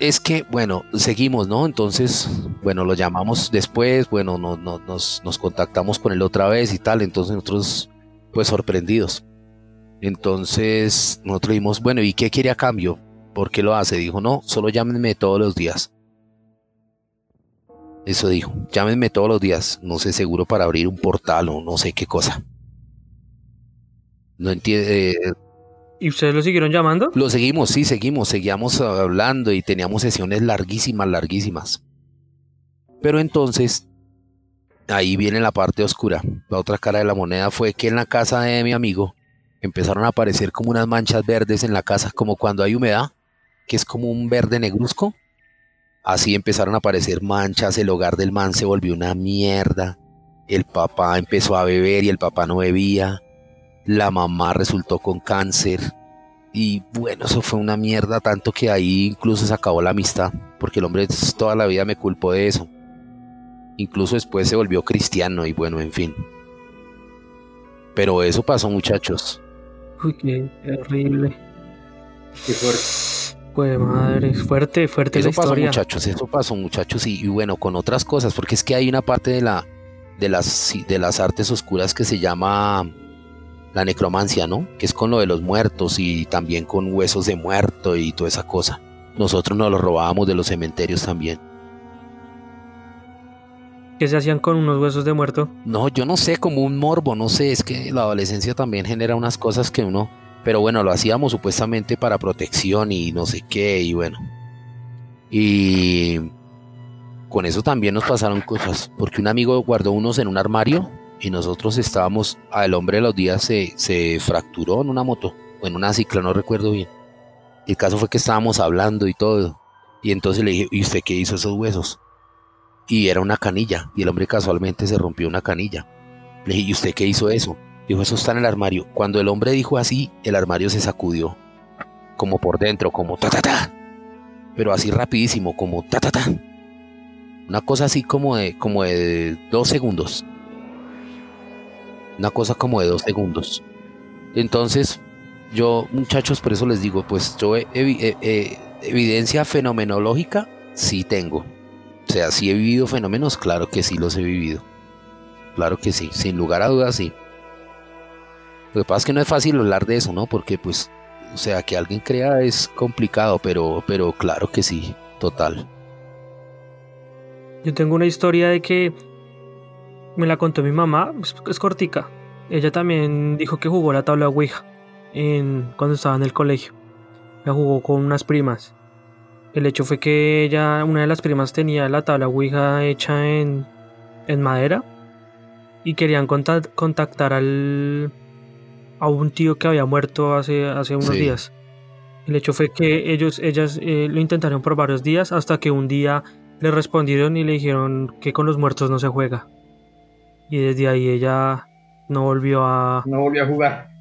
es que, bueno, seguimos, ¿no? Entonces, bueno, lo llamamos después, bueno, no, nos, nos contactamos con él otra vez y tal, entonces nosotros, pues sorprendidos. Entonces, nosotros dijimos, bueno, ¿y qué quiere a cambio? ¿Por qué lo hace? Dijo, no, solo llámenme todos los días. Eso dijo, llámenme todos los días, no sé, seguro para abrir un portal o no sé qué cosa. No entiende. Eh, ¿Y ustedes lo siguieron llamando? Lo seguimos, sí, seguimos, seguíamos hablando y teníamos sesiones larguísimas, larguísimas. Pero entonces, ahí viene la parte oscura. La otra cara de la moneda fue que en la casa de mi amigo empezaron a aparecer como unas manchas verdes en la casa, como cuando hay humedad, que es como un verde negruzco. Así empezaron a aparecer manchas, el hogar del man se volvió una mierda. El papá empezó a beber y el papá no bebía la mamá resultó con cáncer. Y bueno, eso fue una mierda, tanto que ahí incluso se acabó la amistad, porque el hombre toda la vida me culpó de eso. Incluso después se volvió cristiano y bueno, en fin. Pero eso pasó, muchachos. Uy, qué horrible. Qué fuerte. Pues madre, fuerte, fuerte eso pasó, muchachos, eso pasó, muchachos, y, y, bueno, con otras cosas, porque es que hay una parte de la de las de las artes oscuras que se llama la necromancia, ¿no? Que es con lo de los muertos y también con huesos de muerto y toda esa cosa. Nosotros nos los robábamos de los cementerios también. ¿Qué se hacían con unos huesos de muerto? No, yo no sé, como un morbo, no sé, es que la adolescencia también genera unas cosas que uno... Pero bueno, lo hacíamos supuestamente para protección y no sé qué, y bueno. Y con eso también nos pasaron cosas, porque un amigo guardó unos en un armario y nosotros estábamos, al hombre de los días se, se fracturó en una moto o en una cicla, no recuerdo bien. El caso fue que estábamos hablando y todo. Y entonces le dije, ¿y usted qué hizo esos huesos? Y era una canilla. Y el hombre casualmente se rompió una canilla. Le dije, ¿y usted qué hizo eso? Dijo, eso está en el armario. Cuando el hombre dijo así, el armario se sacudió. Como por dentro, como ta ta ta. Pero así rapidísimo, como ta ta ta. Una cosa así como de, como de dos segundos. Una cosa como de dos segundos. Entonces, yo, muchachos, por eso les digo, pues yo evidencia fenomenológica sí tengo. O sea, si he vivido fenómenos, claro que sí los he vivido. Claro que sí, sin lugar a dudas sí. Lo que pasa es que no es fácil hablar de eso, ¿no? Porque pues, o sea, que alguien crea es complicado, pero, pero claro que sí, total. Yo tengo una historia de que me la contó mi mamá, es, cortica. Ella también dijo que jugó la tabla Ouija en, cuando estaba en el colegio. La jugó con unas primas. El hecho fue que ella, una de las primas tenía la tabla Ouija hecha en, en madera y querían contactar al a un tío que había muerto hace, hace unos días. El hecho fue que ellos, ellas eh, lo intentaron por varios días hasta que un día le respondieron y le dijeron que con los muertos no se juega. Y desde ahí ella no volvió a... No volvió a jugar.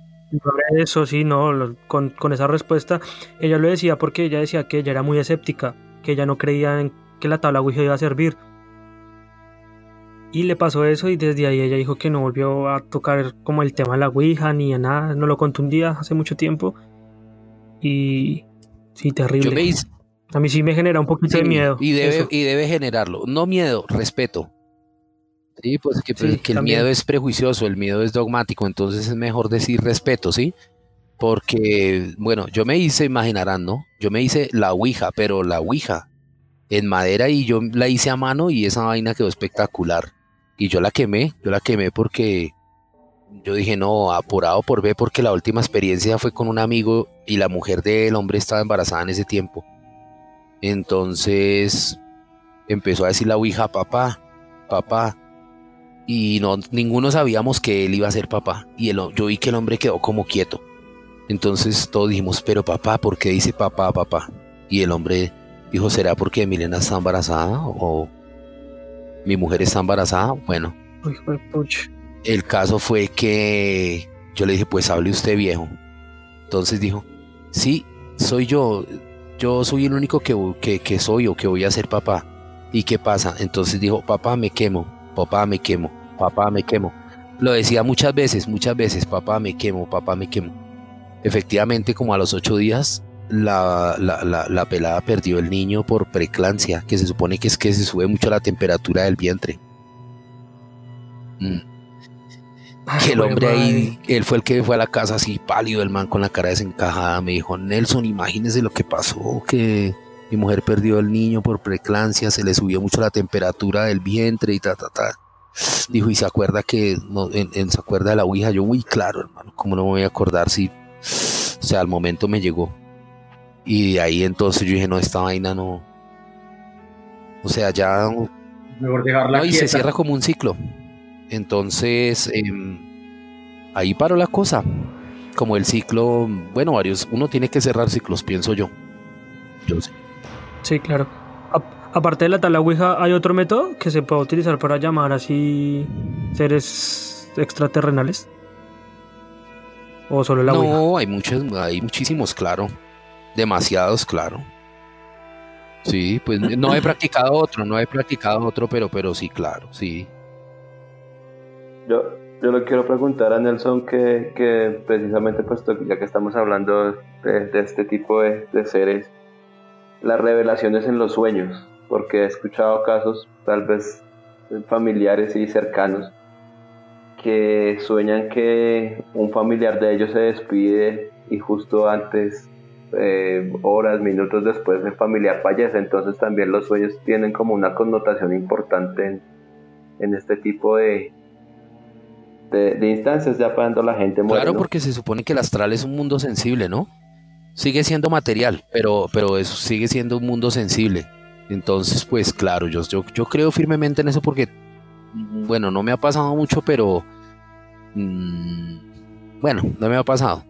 Eso sí, no, con, con esa respuesta ella lo decía porque ella decía que ella era muy escéptica, que ella no creía en que la tabla Ouija iba a servir. Y le pasó eso y desde ahí ella dijo que no volvió a tocar como el tema de la Ouija ni a nada, no lo contó un día hace mucho tiempo. Y sí, terrible. A mí sí me genera un poquito de miedo. Y debe, y debe generarlo. No miedo, respeto. Sí, pues que, pues, que el miedo es prejuicioso, el miedo es dogmático, entonces es mejor decir respeto, ¿sí? Porque, bueno, yo me hice, imaginarán, ¿no? Yo me hice la Ouija, pero la Ouija en madera y yo la hice a mano y esa vaina quedó espectacular. Y yo la quemé, yo la quemé porque yo dije, no, apurado por B, porque la última experiencia fue con un amigo y la mujer del hombre estaba embarazada en ese tiempo. Entonces empezó a decir la Ouija, papá, papá. Y no, ninguno sabíamos que él iba a ser papá. Y el, yo vi que el hombre quedó como quieto. Entonces todos dijimos, pero papá, ¿por qué dice papá, papá? Y el hombre dijo, ¿será porque Milena está embarazada? ¿O mi mujer está embarazada? Bueno. El caso fue que yo le dije, pues hable usted viejo. Entonces dijo, sí, soy yo. Yo soy el único que, que, soy o que voy a ser papá. ¿Y qué pasa? Entonces dijo, papá me quemo, papá me quemo, papá me quemo. Lo decía muchas veces, muchas veces, papá me quemo, papá me quemo. Efectivamente, como a los ocho días, la, la, pelada perdió el niño por preclancia, que se supone que es que se sube mucho la temperatura del vientre. Mm el hombre ahí, él fue el que fue a la casa así pálido, el man con la cara desencajada, me dijo, Nelson, imagínese lo que pasó, que mi mujer perdió el niño por preclancia, se le subió mucho la temperatura del vientre y ta, ta, ta. Dijo, y se acuerda que, no, en, se acuerda de la Ouija, yo, muy claro, hermano, ¿cómo no me voy a acordar si, o sea, al momento me llegó. Y de ahí entonces yo dije, no, esta vaina no, o sea, ya... Mejor dejarla no, y se cierra como un ciclo. Entonces, em, ahí paró la cosa. Como el ciclo, bueno, varios, uno tiene que cerrar ciclos, pienso yo. Yo sé. Sí, claro. aparte de la tabla ¿hay otro método que se pueda utilizar para llamar así seres extraterrenales? ¿O solo la No, hay muchos, hay muchísimos, claro. Demasiados, claro. Sí, pues no he practicado otro, no he practicado otro, pero, pero sí, claro, sí. Yo, yo le quiero preguntar a Nelson que, que precisamente, pues, ya que estamos hablando de, este tipo de, seres, las revelaciones en los sueños, porque he escuchado casos tal vez familiares y cercanos que sueñan que un familiar de ellos se despide y justo antes, eh, horas, minutos después, el familiar fallece. Entonces también los sueños tienen como una connotación importante en, en este tipo de, de, instancias ya cuando la gente muere. Claro, porque se supone que el astral es un mundo sensible, ¿no? Sigue siendo material, pero, pero eso sigue siendo un mundo sensible. Entonces, pues claro, yo, yo, yo creo firmemente en eso porque, bueno, no me ha pasado mucho, pero... Mm, bueno, no me ha pasado.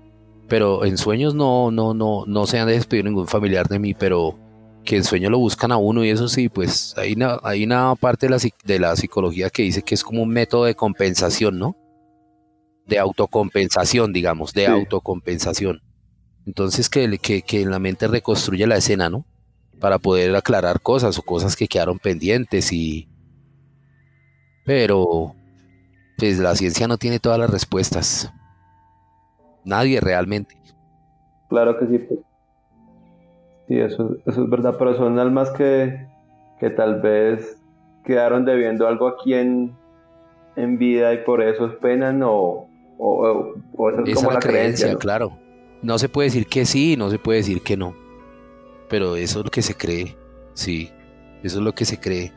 Pero en sueños no, no, no, no se han despedido ningún familiar de mí, pero que en sueño lo buscan a uno y eso sí, pues hay una, hay una parte de la, de la psicología que dice que es como un método de compensación, ¿no? de autocompensación, digamos, de autocompensación. Entonces que, que, que en la mente reconstruye la escena, ¿no? Para poder aclarar cosas o cosas que quedaron pendientes y... Pero, pues la ciencia no tiene todas las respuestas. Nadie realmente. Claro que sí. Pues. Sí, eso, eso es verdad, pero son almas que, que tal vez quedaron debiendo algo aquí en, en vida y por eso es penan o, o, es como la, creencia, claro. No se puede decir que sí, no se puede decir que no. Pero eso es lo que se cree, sí. Eso es lo que se cree.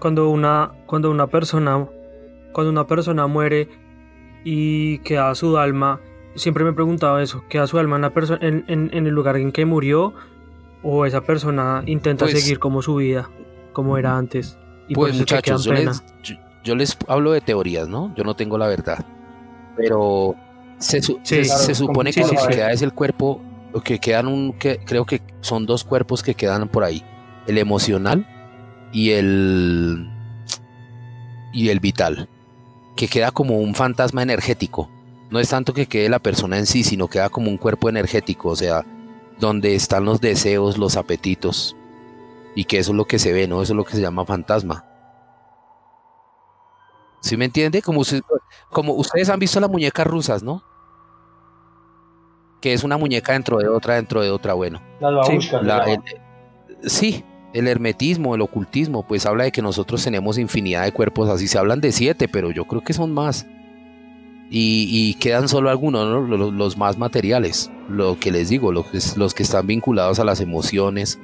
Cuando una, cuando una persona, cuando una persona muere y queda su alma, siempre me he preguntado eso, ¿queda su alma en, la en, en, el lugar en que murió o esa persona intenta pues seguir como su vida, como era antes? Y pues muchachos, yo les hablo de teorías, ¿no? Yo no tengo la verdad. Pero se, se, supone que lo que queda es el cuerpo, lo que quedan un, que, creo que son dos cuerpos que quedan por ahí. El emocional y el y el vital, que queda como un fantasma energético. No es tanto que quede la persona en sí, sino queda como un cuerpo energético, o sea, donde están los deseos, los apetitos, y que eso es lo que se ve, ¿no? Eso es lo que se llama fantasma. ¿Sí me entiende? Como, como ustedes han visto las muñecas rusas, ¿no? Que es una muñeca dentro de otra, dentro de otra, bueno. sí, el hermetismo, el ocultismo, pues habla de que nosotros tenemos infinidad de cuerpos, así se hablan de siete, pero yo creo que son más. Y, quedan solo algunos, los, más materiales, lo que les digo, los, los, que están vinculados a las emociones,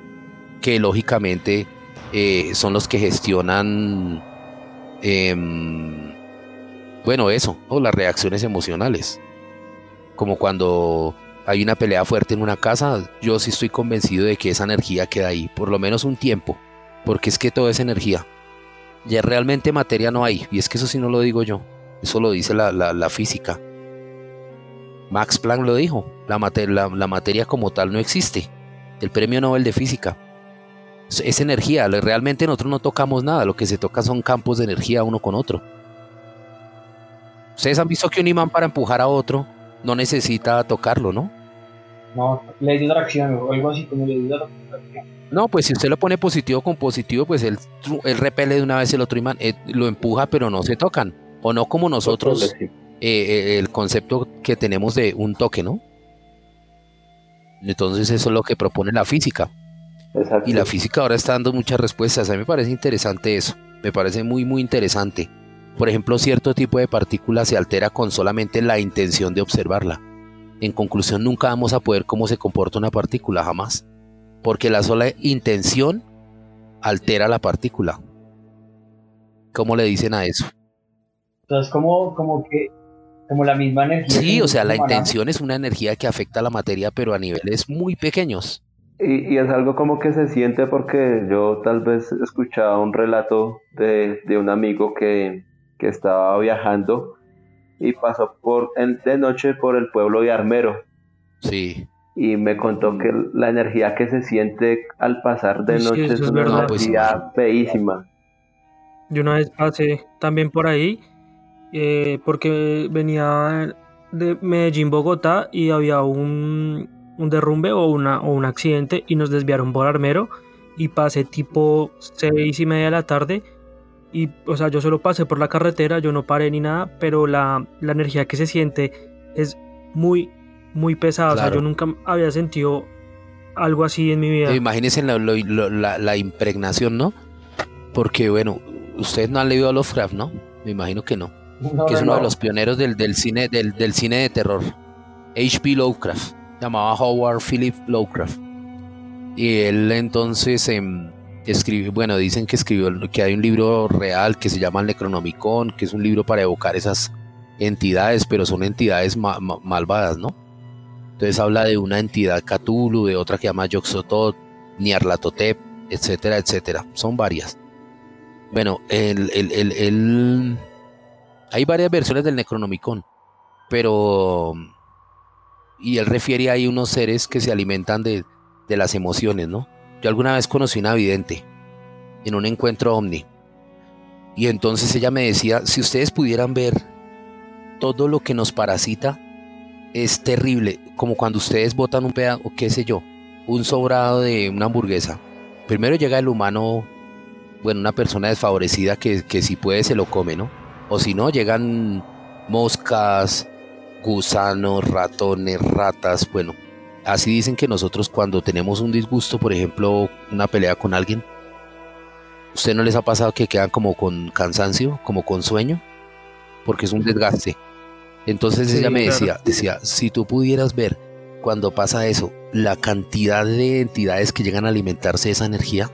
que lógicamente eh, son los que gestionan, em, bueno, eso, las reacciones emocionales. Como cuando hay una pelea fuerte en una casa, yo sí estoy convencido de que esa energía queda ahí, por lo menos un tiempo, porque es que todo es energía. Ya realmente materia no hay, y es que eso sí no lo digo yo, eso lo dice la, física. Max Planck lo dijo, la, la, materia como tal no existe. El premio Nobel de Física. Es, energía, realmente nosotros no tocamos nada, lo que se toca son campos de energía uno con otro. Ustedes han visto que un imán para empujar a otro no necesita tocarlo, ¿no? No, ley de atracción o algo así como ley de atracción. No, pues si usted lo pone positivo con positivo, pues él, repele de una vez el otro imán, eh, lo empuja, pero no se tocan. O no como nosotros, eh, eh, el concepto que tenemos de un toque, ¿no? Entonces eso es lo que propone la física. Y la física ahora está dando muchas respuestas. A mí me parece interesante eso. Me parece muy, muy interesante. Por ejemplo, cierto tipo de partícula se altera con solamente la intención de observarla. En conclusión, nunca vamos a poder cómo se comporta una partícula, jamás. Porque la sola intención altera la partícula. ¿Cómo le dicen a eso? Entonces, como, como que, como la misma energía. Sí, o sea, la intención es una energía que afecta a la materia, pero a niveles muy pequeños. Y, es algo como que se siente porque yo tal vez escuchaba un relato de, de un amigo que, que estaba viajando y pasó por de noche por el pueblo de Armero. Sí. Y me contó que la energía que se siente al pasar de noche es, una energía feísima. Yo una vez pasé también por ahí eh, porque venía de Medellín, Bogotá y había un, un derrumbe o, una, o un accidente y nos desviaron por Armero y pasé tipo seis y media de la tarde y, o sea, yo solo pasé por la carretera, yo no paré ni nada, pero la, energía que se siente es muy, muy pesada. O sea, yo nunca había sentido algo así en mi vida. Imagínense la, la, impregnación, ¿no? Porque, bueno, ustedes no han leído a Lovecraft, ¿no? Me imagino que no. que es uno de los pioneros del, del cine, del, del, cine de terror. H.P. Lovecraft. Llamaba Howard Philip Lovecraft. Y él entonces... en bueno, dicen que escribió, que hay un libro real que se llama el Necronomicon, que es un libro para evocar esas entidades, pero son entidades malvadas, ¿no? Entonces habla de una entidad Cthulhu, de otra que llama Yoxotot, Niarlatotep, etcétera, etcétera. Son varias. Bueno, el, hay varias versiones del Necronomicon, pero... Y él refiere ahí unos seres que se alimentan de, de las emociones, ¿no? Yo alguna vez conocí una vidente en un encuentro ovni. Y entonces ella me decía, si ustedes pudieran ver todo lo que nos parasita, es terrible, como cuando ustedes botan un pedazo, qué sé yo, un sobrado de una hamburguesa. Primero llega el humano, bueno, una persona desfavorecida que, que si puede se lo come, ¿no? O si no, llegan moscas, gusanos, ratones, ratas, bueno, Así dicen que nosotros cuando tenemos un disgusto, por ejemplo, una pelea con alguien, ¿usted no les ha pasado que quedan como con cansancio, como con sueño? Porque es un desgaste. Entonces ella me decía, decía, si tú pudieras ver cuando pasa eso, la cantidad de entidades que llegan a alimentarse de esa energía,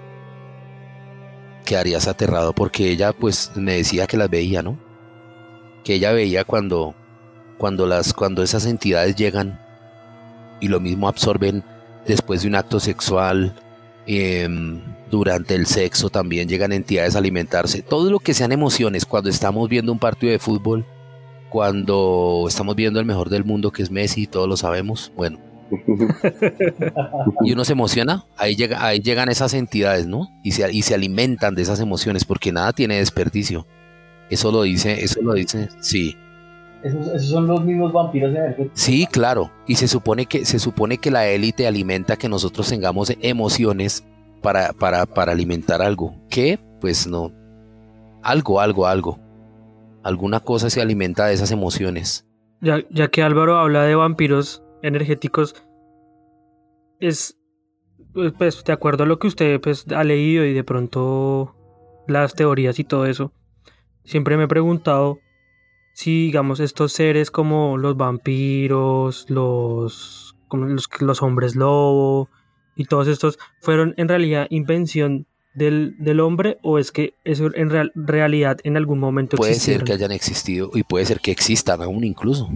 quedarías aterrado porque ella pues me decía que las veía, ¿no? Que ella veía cuando cuando las cuando esas entidades llegan y lo mismo absorben después de un acto sexual, em, durante el sexo también llegan entidades a alimentarse. Todo lo que sean emociones, cuando estamos viendo un partido de fútbol, cuando estamos viendo el mejor del mundo que es Messi, todos lo sabemos, bueno. y uno se emociona, ahí, llega, ahí llegan esas entidades, ¿no? Y se, y se alimentan de esas emociones porque nada tiene desperdicio. Eso lo dice, eso lo dice, sí. Esos, son los mismos vampiros energéticos. Sí, claro. Y se supone que, se supone que la élite alimenta que nosotros tengamos emociones para, para, para alimentar algo. ¿Qué? Pues no. Algo, algo, algo. Alguna cosa se alimenta de esas emociones. Ya, ya que Álvaro habla de vampiros energéticos, es pues, pues de acuerdo a lo que usted pues, ha leído y de pronto las teorías y todo eso, siempre me he preguntado si, digamos, estos seres como los vampiros, los, como los, los hombres lobo y todos estos fueron en realidad invención del, del hombre o es que eso en realidad en algún momento puede ser que hayan existido y puede ser que existan aún incluso.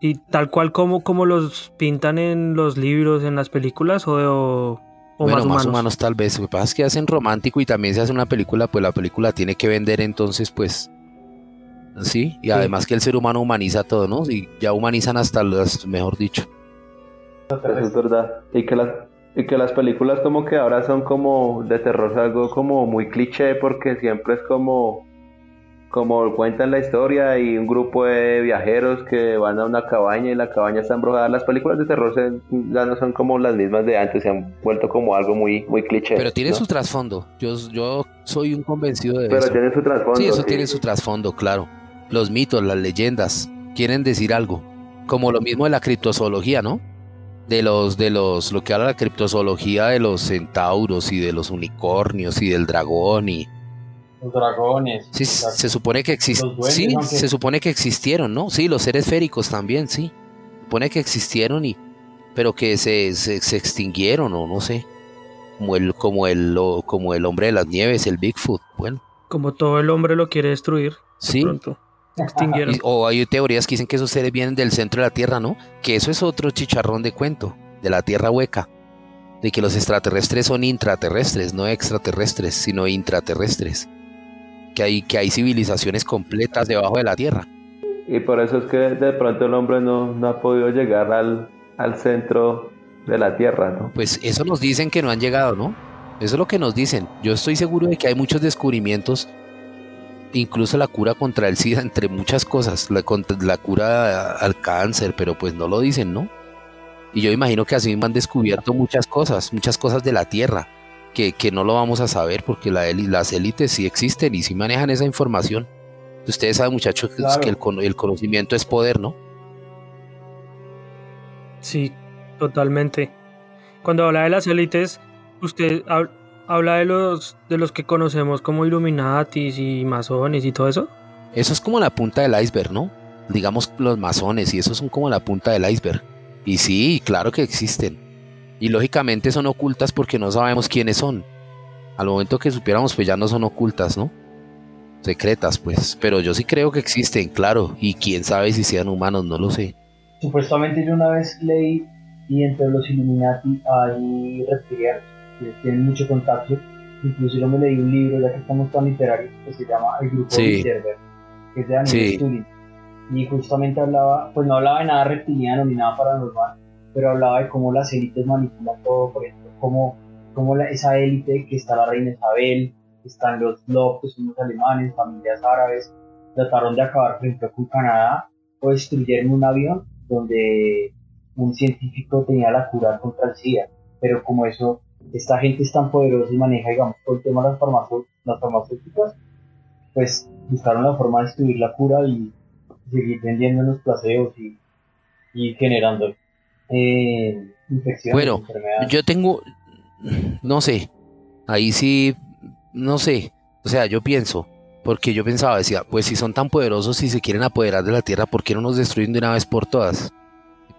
Y tal cual como, como los pintan en los libros en las películas o, o, bueno, más, humanos. humanos tal vez. Lo que pasa es que hacen romántico y también se hace una película pues la película tiene que vender entonces pues sí y además que el ser humano humaniza todo no y ya humanizan hasta los mejor dicho eso es verdad y que las y que las películas como que ahora son como de terror, algo como muy cliché porque siempre es como, como cuentan la historia y un grupo de viajeros que van a una cabaña y la cabaña está embrujada. Las películas de terror ya no son como las mismas de antes, se han vuelto como algo muy, muy cliché. Pero tiene su trasfondo. Yo, yo soy un convencido de eso. Pero tiene su trasfondo. Sí, eso tiene su trasfondo, claro. Los mitos, las leyendas, quieren decir algo. Como lo mismo de la criptozoología, ¿no? de los, de los, lo que habla la criptozoología de los centauros y de los unicornios y del dragón y... Los dragones. Sí, se supone que existen. Sí, se supone que existieron, ¿no? Sí, los seres féricos también, sí. Se supone que existieron y... Pero que se, se, extinguieron o no sé. Como el, como, el, como el hombre de las nieves, el Bigfoot, bueno. Como todo el hombre lo quiere destruir. Sí. O hay teorías que dicen que esos seres vienen del centro de la Tierra, ¿no? Que eso es otro chicharrón de cuento, de la Tierra hueca. De que los extraterrestres son intraterrestres, no extraterrestres, sino intraterrestres. Que hay, que hay civilizaciones completas debajo de la Tierra. Y por eso es que de pronto el hombre no, no ha podido llegar al, al centro de la Tierra, ¿no? Pues eso nos dicen que no han llegado, ¿no? Eso es lo que nos dicen. Yo estoy seguro de que hay muchos descubrimientos incluso la cura contra el SIDA, entre muchas cosas, la, la cura al cáncer, pero pues no lo dicen, ¿no? Y yo imagino que así han descubierto muchas cosas, muchas cosas de la Tierra, que, no lo vamos a saber porque la, las élites sí existen y sí manejan esa información. Ustedes saben, muchachos, que el, el conocimiento es poder, ¿no? Sí, totalmente. Cuando habla de las élites, usted habla de los, de los que conocemos como Illuminatis y masones y todo eso. Eso es como la punta del iceberg, ¿no? Digamos los masones y eso son como la punta del iceberg. Y sí, claro que existen. Y lógicamente son ocultas porque no sabemos quiénes son. Al momento que supiéramos, pues ya no son ocultas, ¿no? Secretas, pues. Pero yo sí creo que existen, claro. Y quién sabe si sean humanos, no lo sé. Supuestamente yo una vez leí y entre los Illuminati hay reptilianos que tienen mucho contacto. Incluso yo me leí un libro, ya que estamos tan literarios, que se llama El Grupo de Server, que es de Daniel Y justamente hablaba, pues no hablaba de nada reptiliano ni nada paranormal, pero hablaba de cómo las élites manipulan todo, por ejemplo, cómo, cómo la, esa élite que está la reina Isabel, están los Love, que son los alemanes, familias árabes, trataron de acabar, por ejemplo, con Canadá o destruyeron un avión donde un científico tenía la cura contra el SIDA, pero como eso esta gente es tan poderosa y maneja, digamos, todo el tema de las, farmacéuticas, pues buscaron la forma de destruir la cura y seguir vendiendo los placeos y, y generando eh, infecciones. Bueno, yo tengo, no sé, ahí sí, no sé, o sea, yo pienso, porque yo pensaba, decía, pues si son tan poderosos y se quieren apoderar de la tierra, ¿por qué no nos destruyen de una vez por todas?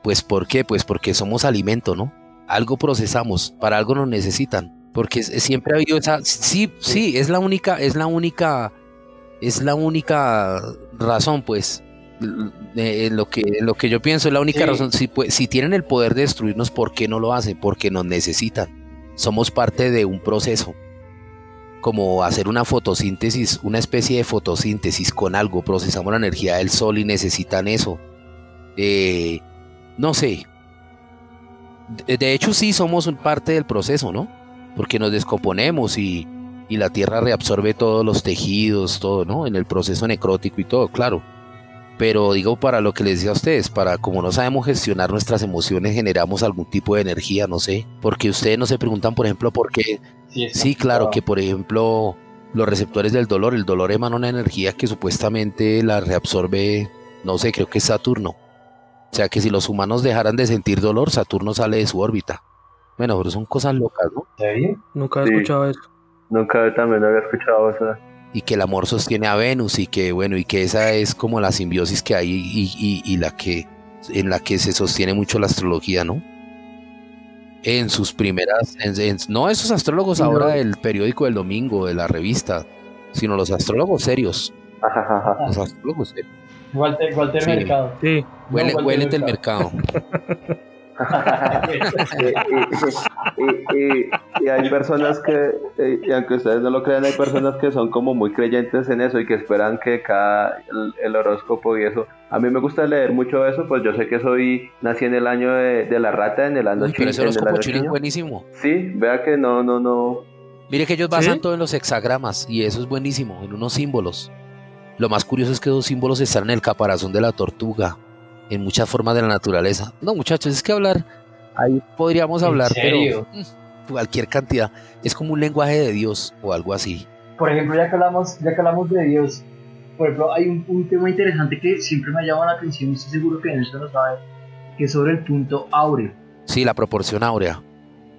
Pues ¿por qué? Pues porque somos alimento, ¿no? Algo procesamos, para algo nos necesitan, porque siempre ha habido esa, sí, sí, es la única, es la única, es la única razón, pues, lo que, lo que yo pienso es la única razón, si, pues, si tienen el poder de destruirnos, ¿por qué no lo hacen? Porque nos necesitan, somos parte de un proceso, como hacer una fotosíntesis, una especie de fotosíntesis con algo, procesamos la energía del sol y necesitan eso. Eh, no sé. De, hecho sí somos parte del proceso, ¿no? Porque nos descomponemos y, y la tierra reabsorbe todos los tejidos, todo, ¿no? En el proceso necrótico y todo, claro. Pero digo para lo que les decía a ustedes, para como no sabemos gestionar nuestras emociones, generamos algún tipo de energía, no sé. Porque ustedes no se preguntan, por ejemplo, por qué Sí, claro, que por ejemplo los receptores del dolor, el dolor emana una energía que supuestamente la reabsorbe, no sé, creo que es Saturno. O sea que si los humanos dejaran de sentir dolor, Saturno sale de su órbita. Bueno, pero son cosas locas, ¿no? Nunca he escuchado eso. Nunca también había escuchado eso. Y que el amor sostiene a Venus y que, bueno, y que esa es como la simbiosis que hay y, y la que, en la que se sostiene mucho la astrología, ¿no? en sus primeras, no esos astrólogos ahora del periódico del domingo, de la revista, sino los astrólogos serios. Los astrólogos serios. Walter, Walter Mercado. Sí. Huele, del mercado. y, hay personas que, y aunque ustedes no lo crean, hay personas que son como muy creyentes en eso y que esperan que cada el, horóscopo y eso. A mí me gusta leer mucho eso, pues yo sé que soy, nací en el año de, la rata, en el año Uy, Pero ese horóscopo chino es buenísimo. Sí, vea que no, no, no. Mire que ellos basan todo en los hexagramas y eso es buenísimo, en unos símbolos. Lo más curioso es que esos símbolos están en el caparazón de la tortuga en muchas formas de la naturaleza. No, muchachos, es que hablar, ahí podríamos hablar, pero mm, cualquier cantidad. Es como un lenguaje de Dios o algo así. Por ejemplo, ya que hablamos, ya que hablamos de Dios, por ejemplo, hay un, tema interesante que siempre me ha llamado la atención, estoy seguro que en eso lo sabe, que es sobre el punto áureo. Sí, la proporción áurea,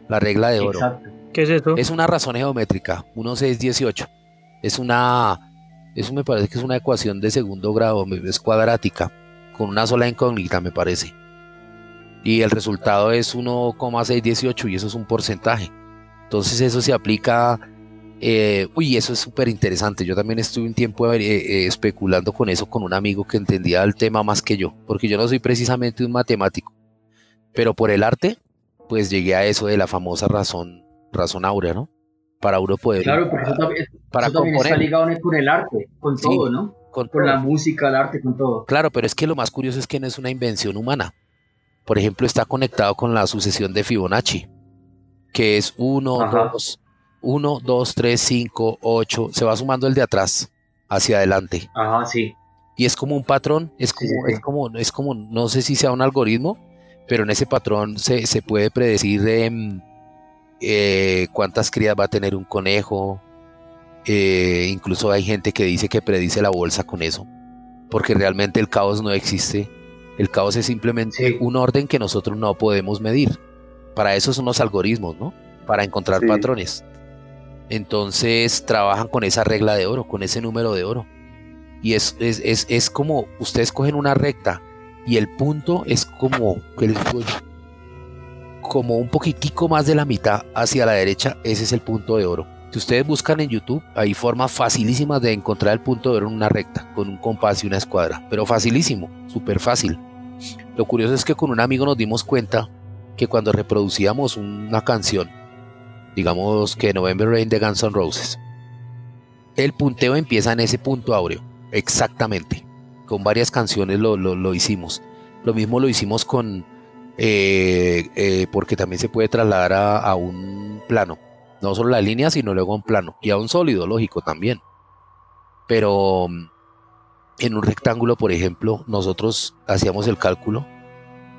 la regla de oro. Exacto. ¿Qué es esto? Es una razón geométrica, 1, 6, 18. Es una, eso me parece que es una ecuación de segundo grado, es cuadrática con una sola incógnita, me parece. Y el resultado es 1,618 y eso es un porcentaje. Entonces eso se aplica... Eh, uy, eso es súper interesante. Yo también estuve un tiempo eh, eh, especulando con eso con un amigo que entendía el tema más que yo, porque yo no soy precisamente un matemático, pero por el arte, pues llegué a eso de la famosa razón, razón áurea, ¿no? Para uno poder... Claro, porque eso, también, para está ligado con el arte, con todo, ¿no? con, la música, el arte, con todo. Claro, pero es que lo más curioso es que no es una invención humana. Por ejemplo, está conectado con la sucesión de Fibonacci, que es 1, 2, 1, 2, 3, 5, 8, se va sumando el de atrás hacia adelante. Ajá, sí. Y es como un patrón, es como, es como, es como, no sé si sea un algoritmo, pero en ese patrón se, se puede predecir em, eh, cuántas crías va a tener un conejo, eh, incluso hay gente que dice que predice la bolsa con eso, porque realmente el caos no existe. El caos es simplemente un orden que nosotros no podemos medir. Para eso son los algoritmos, ¿no? Para encontrar patrones. Entonces trabajan con esa regla de oro, con ese número de oro. Y es, es, es, como ustedes cogen una recta y el punto es como, como un poquitico más de la mitad hacia la derecha, ese es el punto de oro. Si ustedes buscan en YouTube, hay formas facilísimas de encontrar el punto de oro en una recta, con un compás y una escuadra. Pero facilísimo, súper fácil. Lo curioso es que con un amigo nos dimos cuenta que cuando reproducíamos una canción, digamos que November Rain de Guns N' Roses, el punteo empieza en ese punto áureo, exactamente. Con varias canciones lo, hicimos. Lo mismo lo hicimos con, eh, eh, porque también se puede trasladar a un plano no solo la línea, sino luego un plano. Y a un sólido, lógico, también. Pero mm, en un rectángulo, por ejemplo, nosotros hacíamos el cálculo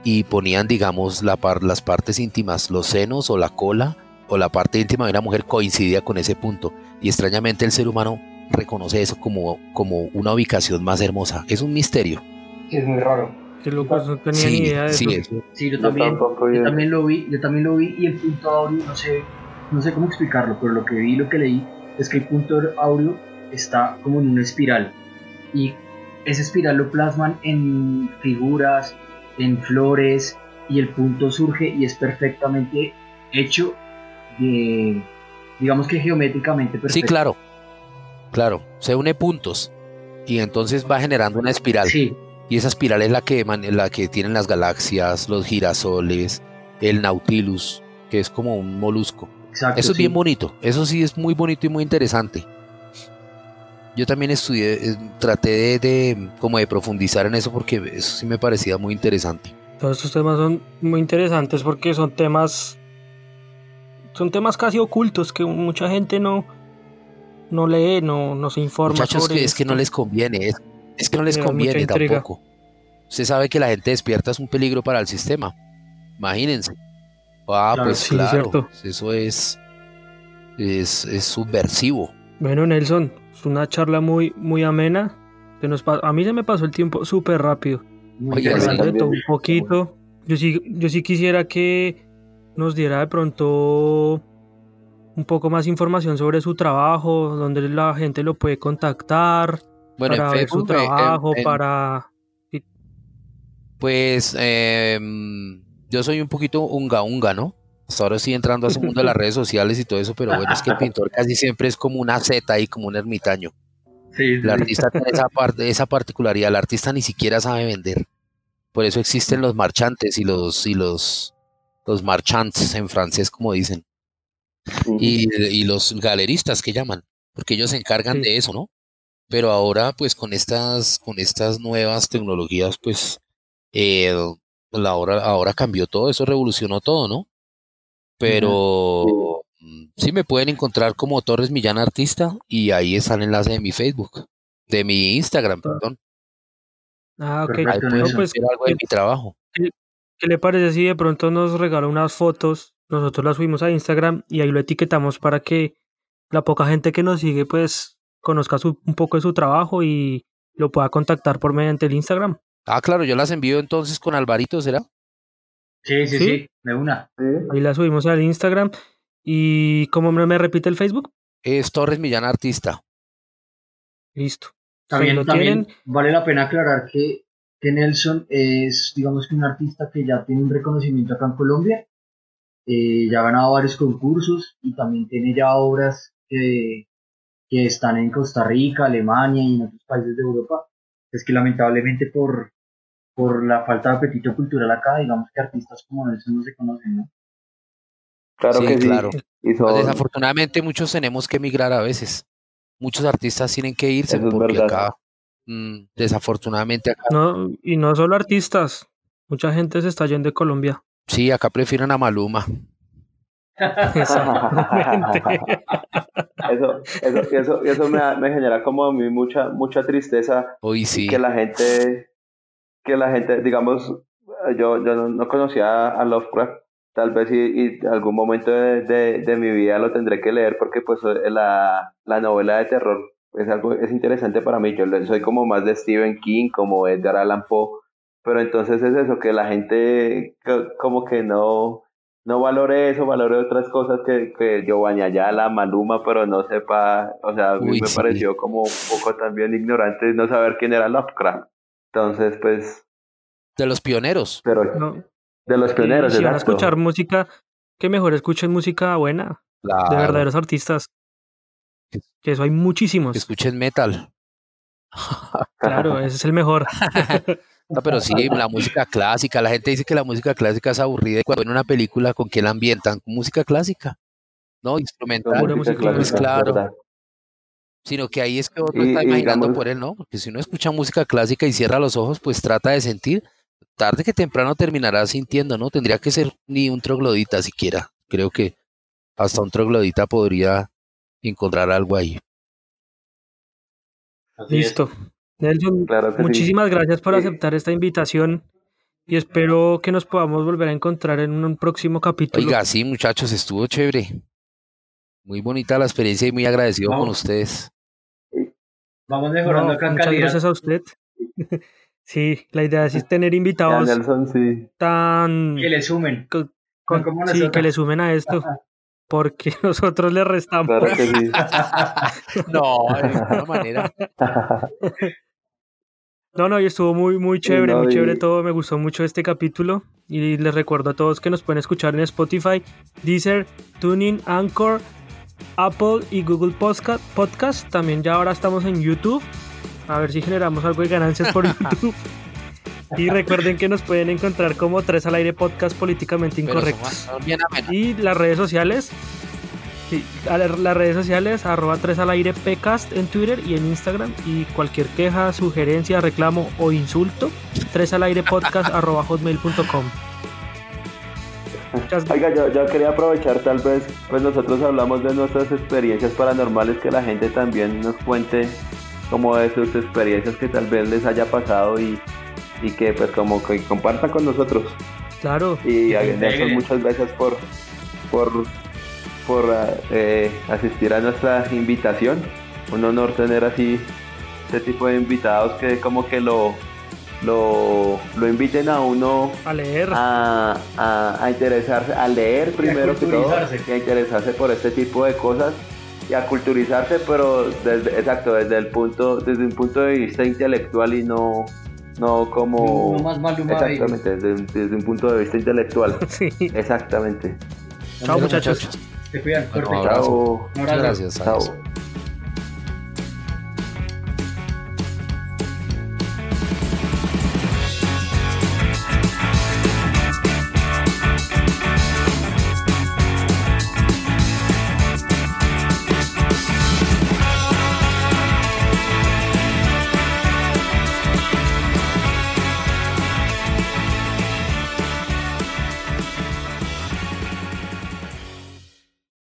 y ponían, digamos, la las partes íntimas, los senos o la cola o la parte íntima de una mujer coincidía con ese punto. Y extrañamente el ser humano reconoce eso como, como una ubicación más hermosa. Es un misterio. Es muy raro. Qué loco, no tenía ni idea de sí, eso. Sí, yo también, yo también lo vi, yo también lo vi y el punto áureo, no sé, no sé cómo explicarlo, pero lo que vi, lo que leí, es que el punto áureo está como en una espiral. Y esa espiral lo plasman en figuras, en flores, y el punto surge y es perfectamente hecho de, digamos que geométricamente perfecto. Sí, claro, claro, se une puntos y entonces va generando una espiral. Sí. Y esa espiral es la que, la que tienen las galaxias, los girasoles, el Nautilus, que es como un molusco. eso es bien bonito, eso sí es muy bonito y muy interesante. Yo también estudié, eh, traté de, como de profundizar en eso porque eso sí me parecía muy interesante. Todos estos temas son muy interesantes porque son temas son temas casi ocultos que mucha gente no no lee, no, no se informa Muchachos, sobre es que no les conviene, es, que no les conviene tampoco. Usted sabe que la gente despierta es un peligro para el sistema. Imagínense. Ah, pues claro, eso es, es, es subversivo. Bueno, Nelson, es una charla muy, muy amena. Que nos a mí se me pasó el tiempo súper rápido. Oye, un poquito. Yo sí, yo sí quisiera que nos diera de pronto un poco más información sobre su trabajo, donde la gente lo puede contactar, bueno, para ver su eh, trabajo, para... Pues em, yo soy un poquito unga unga, ¿no? Hasta ahora estoy entrando a ese mundo de las redes sociales y todo eso, pero bueno, es que el pintor casi siempre es como una Z ahí, como un ermitaño. Sí, el artista tiene esa, parte, esa particularidad, el artista ni siquiera sabe vender. Por eso existen los marchantes y los, y los, los marchands en francés, como dicen. Y, los galeristas que llaman, porque ellos se encargan de eso, ¿no? Pero ahora, pues con estas, con estas nuevas tecnologías, pues eh, la ahora cambió todo, eso revolucionó todo, ¿no? Pero mm, sí me pueden encontrar como Torres Millán Artista y ahí está el enlace de mi Facebook, de mi Instagram, perdón. Ah, ok. Ahí pueden pues, algo de mi trabajo. ¿Qué le parece si de pronto nos regala unas fotos? Nosotros las subimos a Instagram y ahí lo etiquetamos para que la poca gente que nos sigue pues conozca un poco de su trabajo y lo pueda contactar por mediante el Instagram. Ah, claro, yo las envío entonces con Alvarito, ¿será? Sí, sí, sí, de una. Ahí las subimos al Instagram. ¿Y cómo me, me repite el Facebook? Es Torres Millán Artista. Listo. También, también vale la pena aclarar que que Nelson es, digamos que un artista que ya tiene un reconocimiento acá en Colombia, eh, ya ha ganado varios concursos y también tiene ya obras que, que están en Costa Rica, Alemania y en otros países de Europa. Es que lamentablemente por, por la falta de apetito cultural acá, digamos que artistas como Nelson no se conocen, ¿no? Claro que claro. Pues desafortunadamente muchos tenemos que emigrar a veces. Muchos artistas tienen que irse porque acá Mm, desafortunadamente acá. No, y no solo artistas, mucha gente se está yendo de Colombia. Sí, acá prefieren a Maluma. eso, eso, eso, eso me, me, genera como a mí mucha, mucha tristeza. Sí. Que la gente, que la gente, digamos, yo, yo no, conocía a Lovecraft, tal vez y, y algún momento de, de, de, mi vida lo tendré que leer porque pues la, la novela de terror es algo es interesante para mí. Yo soy como más de Stephen King, como Edgar Allan Poe, pero entonces es eso que la gente como que no no valore eso, valore otras cosas que, que Giovanni Ayala, Maluma, pero no sepa, o sea, a mí me pareció como un poco también ignorante no saber quién era Lovecraft. Entonces, pues... De los pioneros. Pero de los pioneros, Si van a escuchar música, que mejor escuchen música buena, de verdaderos artistas. Que eso hay muchísimos. escuchen metal. Claro, ese es el mejor. No, pero sí, la música clásica. La gente dice que la música clásica es aburrida. Y cuando ven una película, ¿con qué la ambientan? Música clásica. No, instrumental. Música pues claro. Sino que ahí es que otro está imaginando por él, ¿no? Porque si uno escucha música clásica y cierra los ojos, pues trata de sentir. Tarde que temprano terminará sintiendo, ¿no? Tendría que ser ni un troglodita siquiera. Creo que hasta un troglodita podría encontrar algo ahí. Listo. Nelson, muchísimas gracias por aceptar esta invitación y espero que nos podamos volver a encontrar en un próximo capítulo. Oiga, sí, muchachos, estuvo chévere. Muy bonita la experiencia y muy agradecido con ustedes. Vamos mejorando no, Muchas gracias a usted. sí, la idea es tener invitados tan... Que le sumen. sí, que le sumen a esto. Porque nosotros le restamos. no, de ninguna manera. No, no, y estuvo muy, muy chévere, muy chévere todo. Me gustó mucho este capítulo. Y les recuerdo a todos que nos pueden escuchar en Spotify, Deezer, Tuning, Anchor, Apple y Google Podcast. Podcast. También ya ahora estamos en YouTube. A ver si generamos algo de ganancias por YouTube. Y recuerden que nos pueden encontrar como Tres al Aire Podcast Políticamente Incorrectos. Y las redes sociales, Sí, las redes sociales, arroba 3 al aire pcast en Twitter y en Instagram. Y cualquier queja, sugerencia, reclamo o insulto, 3 al aire podcast arroba hotmail.com. Oiga, yo, quería aprovechar tal vez, pues nosotros hablamos de nuestras experiencias paranormales, que la gente también nos cuente como de sus experiencias que tal vez les haya pasado y, que pues como que compartan con nosotros. Claro. Y agradezco muchas gracias por, por, por eh, asistir a nuestra invitación. Un honor tener así este tipo de invitados que como que lo lo, lo inviten a uno a leer, a, a, interesarse, a leer primero que todo, y a interesarse por este tipo de cosas y a culturizarse, pero desde, exacto, desde el punto, desde un punto de vista intelectual y no, no como exactamente, desde, un punto de vista intelectual. sí. Exactamente. Chao muchachos. Te cuidan, Chao. Muchas gracias. Chao.